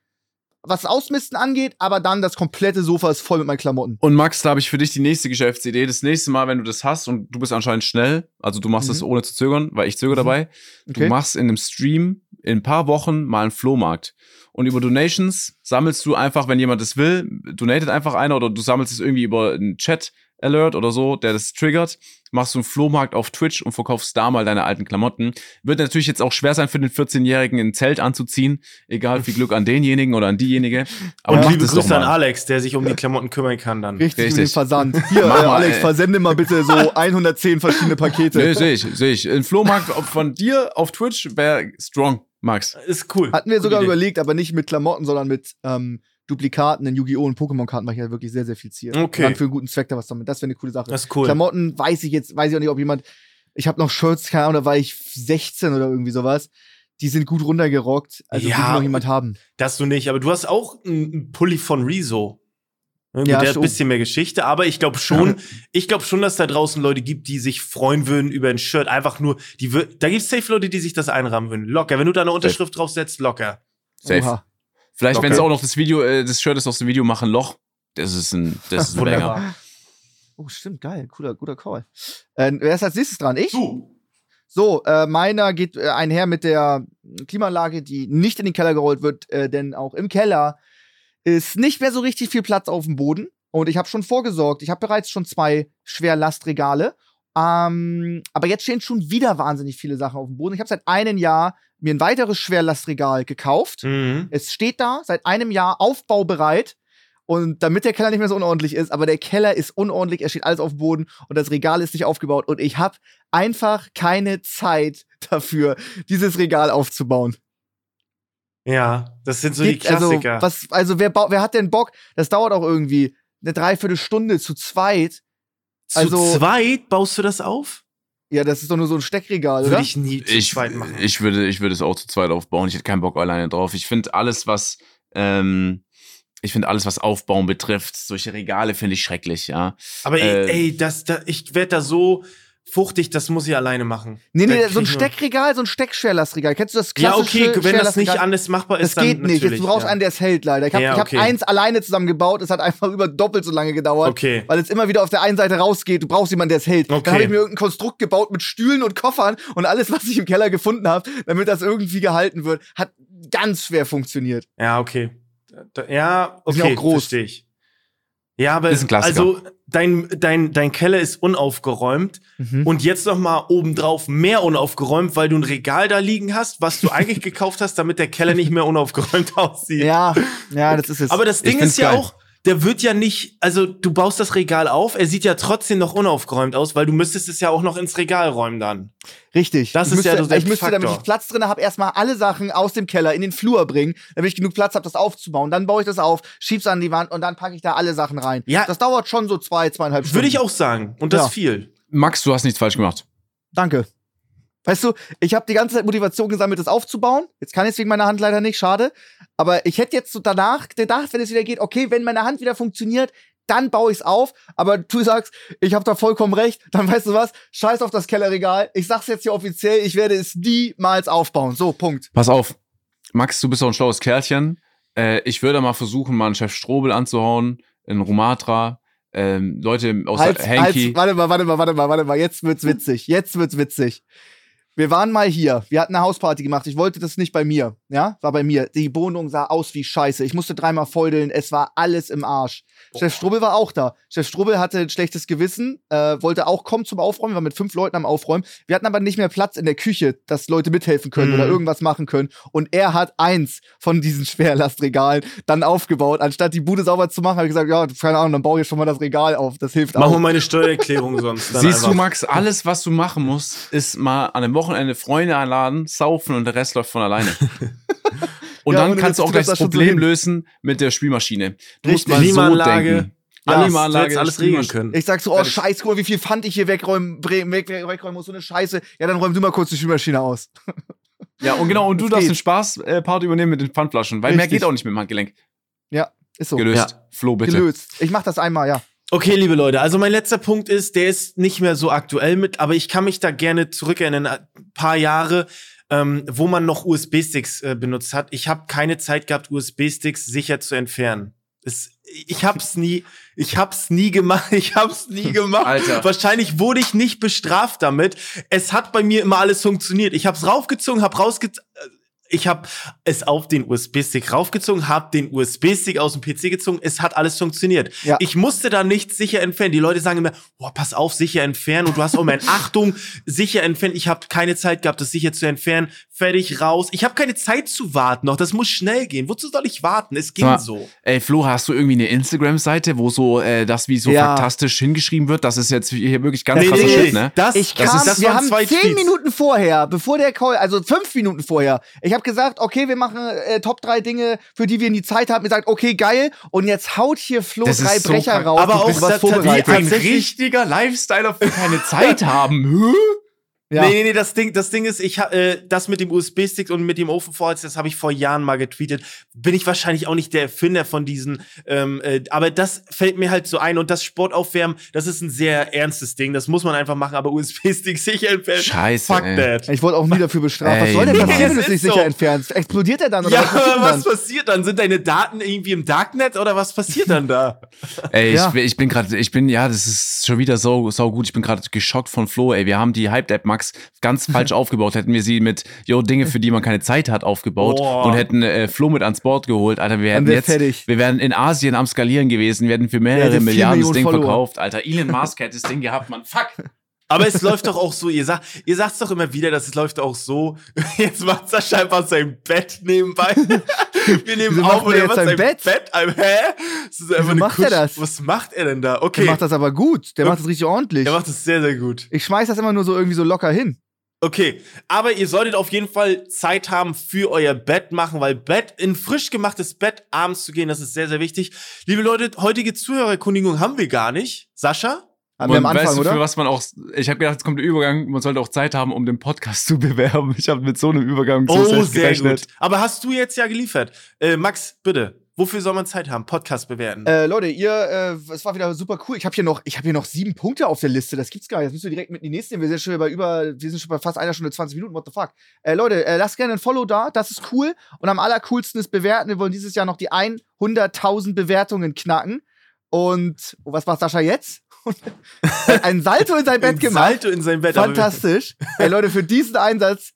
was Ausmisten angeht, aber dann das komplette Sofa ist voll mit meinen Klamotten. Und Max, da habe ich für dich die nächste Geschäftsidee. Das nächste Mal, wenn du das hast und du bist anscheinend schnell, also du machst Mhm. ohne zu zögern, weil ich zögere Mhm. dabei, du Okay. machst in einem Stream in ein paar Wochen mal einen Flohmarkt. Und über Donations sammelst du einfach, wenn jemand es will, donatet einfach einer oder du sammelst es irgendwie über einen Chat Alert oder so, der das triggert, machst du einen Flohmarkt auf Twitch und verkaufst da mal deine alten Klamotten. Wird natürlich jetzt auch schwer sein für den 14-Jährigen, ein Zelt anzuziehen. Egal, viel Glück an denjenigen oder an diejenige. Aber und liebe das Grüße an. Alex, der sich um die Klamotten kümmern kann dann. Richtig, Richtig. mit dem Versand. Hier, Mach äh, Alex, ey. versende mal bitte so 110 verschiedene Pakete. Nee, sehe ich, sehe ich. Ein Flohmarkt von dir auf Twitch wäre strong, Max. Ist cool. Hatten wir Gute sogar Idee. überlegt, aber nicht mit Klamotten, sondern mit ähm, Duplikaten in Yu-Gi-Oh! und Pokémon-Karten mache ich ja wirklich sehr, sehr viel Ziel. Okay. Und dann für einen guten Zweck da was damit. Das wäre eine coole Sache. Das ist cool. Klamotten weiß ich jetzt, weiß ich auch nicht, ob jemand. Ich habe noch Shirts, keine Ahnung, da war ich 16 oder irgendwie sowas. Die sind gut runtergerockt. Also Ja, noch jemand haben. Das du nicht, aber du hast auch einen Pulli von Rezo. Ne, Ja, der hat ein bisschen mehr Geschichte, aber ich glaube schon, ich glaube schon, dass da draußen Leute gibt, die sich freuen würden über ein Shirt. Einfach nur, die da gibt es safe Leute, die sich das einrahmen würden. Locker. Wenn du da eine Unterschrift draufsetzt, locker. Safe. Oha. Vielleicht, wenn sie auch noch das Video, äh, das Shirt ist aus dem Video machen, Loch. Das ist ein, das ist ein Banger. Wunderbar. Oh, stimmt, geil. Cooler, guter Call. Äh, wer ist als nächstes dran? Ich? Du. So, äh, meiner geht äh, einher mit der Klimaanlage, die nicht in den Keller gerollt wird, äh, denn auch im Keller ist nicht mehr so richtig viel Platz auf dem Boden. Und ich habe schon vorgesorgt. Ich habe bereits schon zwei Schwerlastregale. Ähm, aber jetzt stehen schon wieder wahnsinnig viele Sachen auf dem Boden. Ich habe seit einem Jahr mir ein weiteres Schwerlastregal gekauft. Mhm. Es steht da seit einem Jahr aufbaubereit. Und damit der Keller nicht mehr so unordentlich ist, aber der Keller ist unordentlich, er steht alles auf dem Boden und das Regal ist nicht aufgebaut. Und ich habe einfach keine Zeit dafür, dieses Regal aufzubauen. Ja, das sind so die Geht- also, Klassiker. was, also wer, wer hat denn Bock? Das dauert auch irgendwie eine Dreiviertelstunde zu zweit. Zu also- zweit baust du das auf? Ja, das ist doch nur so ein Steckregal, Würde oder? ich nie zu Ich, zweit machen. ich, würde, ich würde es auch zu zweit aufbauen. Ich hätte keinen Bock alleine drauf. Ich finde alles, was, ähm, ich finde alles, was Aufbauen betrifft, solche Regale finde ich schrecklich, ja. aber ey, äh, ey das, da, ich werde da so fuchtig, das muss ich alleine machen. nee, nee, so ein Steckregal, so ein Steckschwerlastregal. Kennst du das Ja, klassische okay, wenn das nicht alles machbar ist, Das geht nicht. Jetzt, du brauchst ja. einen, der es hält, leider. Ich habe Ja, ich hab okay. eins alleine zusammengebaut. Es hat einfach über doppelt so lange gedauert. Okay. Weil es immer wieder auf der einen Seite rausgeht. Du brauchst jemanden, der es hält. Okay. Dann habe ich mir irgendein Konstrukt gebaut mit Stühlen und Koffern und alles, was ich im Keller gefunden habe, damit das irgendwie gehalten wird. Hat ganz schwer funktioniert. Ja, okay. Ja, Ist ja okay, auch groß. verstehe ich. Ja, aber Ist ein Klassiker. also dein, dein, dein Keller ist unaufgeräumt Mhm. und jetzt noch mal obendrauf mehr unaufgeräumt, weil du ein Regal da liegen hast, was du eigentlich gekauft hast, damit der Keller nicht mehr unaufgeräumt aussieht. Ja, ja, das ist es. Aber das Ding ist ja geil. auch, der wird ja nicht, also du baust das Regal auf, er sieht ja trotzdem noch unaufgeräumt aus, weil du müsstest es ja auch noch ins Regal räumen dann. Richtig. Das ich ist müsste, ja so der Ich müsste, damit Faktor. ich Platz drin habe, erstmal alle Sachen aus dem Keller in den Flur bringen, damit ich genug Platz habe, das aufzubauen. Dann baue ich das auf, schieb's an die Wand und dann packe ich da alle Sachen rein. Ja. Das dauert schon so zwei, zweieinhalb Stunden. Würde ich auch sagen. Und das Ja. viel. Max, du hast nichts falsch gemacht. Danke. Weißt du, ich habe die ganze Zeit Motivation gesammelt, das aufzubauen. Jetzt kann ich es wegen meiner Hand leider nicht, schade. Aber ich hätte jetzt so danach gedacht, wenn es wieder geht, okay, wenn meine Hand wieder funktioniert, dann baue ich es auf. Aber du sagst, ich habe da vollkommen recht. Dann weißt du was? Scheiß auf das Kellerregal. Ich sag's jetzt hier offiziell, ich werde es niemals aufbauen. So, Punkt. Pass auf. Max, du bist doch ein schlaues Kerlchen. Äh, ich würde mal versuchen, mal einen Chef Strobel anzuhauen, in Rumatra. Ähm, Leute aus Halt, Hanky. halt, warte mal, warte mal, warte mal, warte mal. Jetzt wird's witzig. Jetzt wird's witzig. Wir waren mal hier. Wir hatten eine Hausparty gemacht. Ich wollte das nicht bei mir. Ja, war bei mir. Die Wohnung sah aus wie Scheiße. Ich musste dreimal feudeln. Es war alles im Arsch. Chef Strubbel war auch da. Chef Strubbel hatte ein schlechtes Gewissen, äh, wollte auch kommen zum Aufräumen. Wir waren mit fünf Leuten am Aufräumen. Wir hatten aber nicht mehr Platz in der Küche, dass Leute mithelfen können Mhm. oder irgendwas machen können. Und er hat eins von diesen Schwerlastregalen dann aufgebaut. Anstatt die Bude sauber zu machen, habe ich gesagt, ja, keine Ahnung, dann baue ich schon mal das Regal auf. Das hilft Machen wir auch. meine Steuererklärung sonst. Dann Siehst du, einfach. Max, alles, was du machen musst, ist mal an einem Wochenende Freunde einladen, saufen und der Rest läuft von alleine. Und Ja, dann kannst du auch gleich das so Problem hin. lösen mit der Spülmaschine. Du musst Richtig. mal so Klimaanlage. denken. Ja, Klimaanlage, alles regeln können. Ich sag so, oh scheiße, guck mal, wie viel Pfand ich hier wegräumen, weg, weg, wegräumen muss, so eine Scheiße. Ja, dann räum du mal kurz die Spülmaschine aus. Ja, und genau, und du darfst den Spaß-Part übernehmen mit den Pfandflaschen, weil mehr Richtig. geht auch nicht mit dem Handgelenk. Ja, ist so. Gelöst. Flo, bitte. Gelöst. Ich mach das einmal, ja. Okay, liebe Leute, also mein letzter Punkt ist, der ist nicht mehr so aktuell mit, aber ich kann mich da gerne zurückerinnern, ein paar Jahre, ähm, wo man noch USB-Sticks äh, benutzt hat. Ich habe keine Zeit gehabt, USB-Sticks sicher zu entfernen. Es, ich hab's nie, ich hab's nie gemacht, ich hab's nie gemacht. Alter. Wahrscheinlich wurde ich nicht bestraft damit. Es hat bei mir immer alles funktioniert. Ich hab's raufgezogen, hab rausge ich habe es auf den USB-Stick raufgezogen, habe den USB-Stick aus dem PC gezogen, es hat alles funktioniert. Ja. Ich musste da nichts sicher entfernen. Die Leute sagen immer, boah, pass auf, sicher entfernen. Und du hast auch mein Achtung, sicher entfernen. Ich habe keine Zeit gehabt, das sicher zu entfernen. Fertig, raus. Ich habe keine Zeit zu warten noch. Das muss schnell gehen. Wozu soll ich warten? Es ging mal, so. Ey, Flo, hast du irgendwie eine Instagram-Seite, wo so äh, das wie so Ja. fantastisch hingeschrieben wird? Das ist jetzt hier wirklich ganz Nee, krasser nee, Shit, ne? Das, Ich das kam, ist, das wir haben zehn Tweets. Minuten vorher, bevor der Call, also fünf Minuten vorher, ich habe gesagt, okay, wir machen äh, Top drei Dinge, für die wir nie Zeit haben. Ihr sagt, okay, geil. Und jetzt haut hier Flo Das drei so Brecher krank. raus. Aber auch das- die- Ein richtiger Lifestyler für keine Zeit haben. Hä? Ja. Nee, nee, nee, das Ding, das Ding ist, ich äh, das mit dem USB-Stick und mit dem Ofenvorheiz, das habe ich vor Jahren mal getweetet. Bin ich wahrscheinlich auch nicht der Erfinder von diesen, ähm, äh, aber das fällt mir halt so ein und das Sportaufwärmen, das ist ein sehr ernstes Ding, das muss man einfach machen, aber USB-Stick sicher entfernen. Scheiße, Fuck ey. that. Ich wurde auch nie dafür bestraft. was soll denn passieren, wenn du es nicht sicher entfernst? Explodiert er dann oder Ja, was passiert aber was dann? passiert dann? Sind deine Daten irgendwie im Darknet oder was passiert dann da? Ey, Ja. ich, bin- ich bin gerade, ich bin, ja, das ist schon wieder so, so gut. Ich bin gerade geschockt von Flo, ey. Wir haben die Hyped-App Max ganz falsch aufgebaut. Hätten wir sie mit, yo, Dinge, für die man keine Zeit hat, aufgebaut Boah. und hätten äh, Flo mit ans Board geholt, Alter, wir Dann hätten wär jetzt, fertig. wir wären in Asien am Skalieren gewesen, wir hätten für mehrere Milliarden das Ding Follower. verkauft, Alter. Elon Musk hätte das Ding gehabt, man. Fuck. Aber es läuft doch auch so, ihr sagt, ihr sagt's doch immer wieder, dass es läuft auch so. Jetzt macht Sascha einfach sein Bett nebenbei. Wir nehmen Wieso auf macht er jetzt was sein Bett? Bett? Hä? Das ist einfach eine macht er Kutsch- das? Was macht er denn da? Der Okay. macht das aber gut. Der macht das richtig ordentlich. er macht das sehr, sehr gut. Ich schmeiß das immer nur so irgendwie so locker hin. Okay, aber ihr solltet auf jeden Fall Zeit haben für euer Bett machen, weil Bett, in frisch gemachtes Bett abends zu gehen, das ist sehr, sehr wichtig. Liebe Leute, heutige Zuhörerkundigung haben wir gar nicht. Sascha? Haben wir am Und Anfang, weißt du, für oder? was man auch, ich habe gedacht, es kommt der Übergang, man sollte auch Zeit haben, um den Podcast zu bewerben. Ich habe mit so einem Übergang so Oh, selbst sehr gerechnet. gut. Aber hast du jetzt ja geliefert. Äh, Max, bitte. Wofür soll man Zeit haben? Podcast bewerten. Äh, Leute, ihr, äh, es war wieder super cool. Ich habe hier noch, ich habe hier noch sieben Punkte auf der Liste. Das gibt's gar nicht. Das müssen wir direkt mit in die nächste. nehmen. Wir sind schon bei über, wir sind schon bei fast einer Stunde 20 Minuten. What the fuck? Äh, Leute, äh, lasst gerne ein Follow da. Das ist cool. Und am allercoolsten ist bewerten. Wir wollen dieses Jahr noch die 100.000 Bewertungen knacken. Und oh, was macht Sascha jetzt? Ein Salto in sein Bett Ein gemacht. Salto in sein Bett. Fantastisch. Ey, Leute, für diesen Einsatz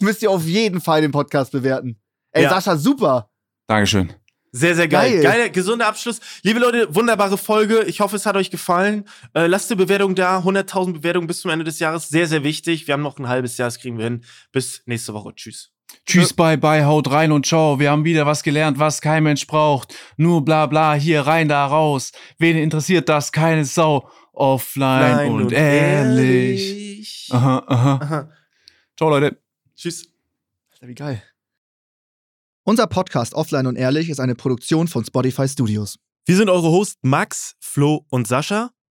müsst ihr auf jeden Fall den Podcast bewerten. Ey, Ja. Sascha, super. Dankeschön. Sehr, sehr geil. Geil. Geiler, gesunder Abschluss. Liebe Leute, wunderbare Folge. Ich hoffe, es hat euch gefallen. Äh, lasst eine Bewertung da. 100.000 Bewertungen bis zum Ende des Jahres. Sehr, sehr wichtig. Wir haben noch ein halbes Jahr, das kriegen wir hin. Bis nächste Woche. Tschüss. Tschüss, bye, bye, haut rein und ciao. Wir haben wieder was gelernt, was kein Mensch braucht. Nur bla bla, hier rein, da raus. Wen interessiert das? Keine Sau. Offline Klein und, ehrlich. Aha, aha. Aha. Ciao, Leute. Tschüss. Alter, wie geil. Unser Podcast Offline und Ehrlich ist eine Produktion von Spotify Studios. Wir sind eure Hosts Max, Flo und Sascha.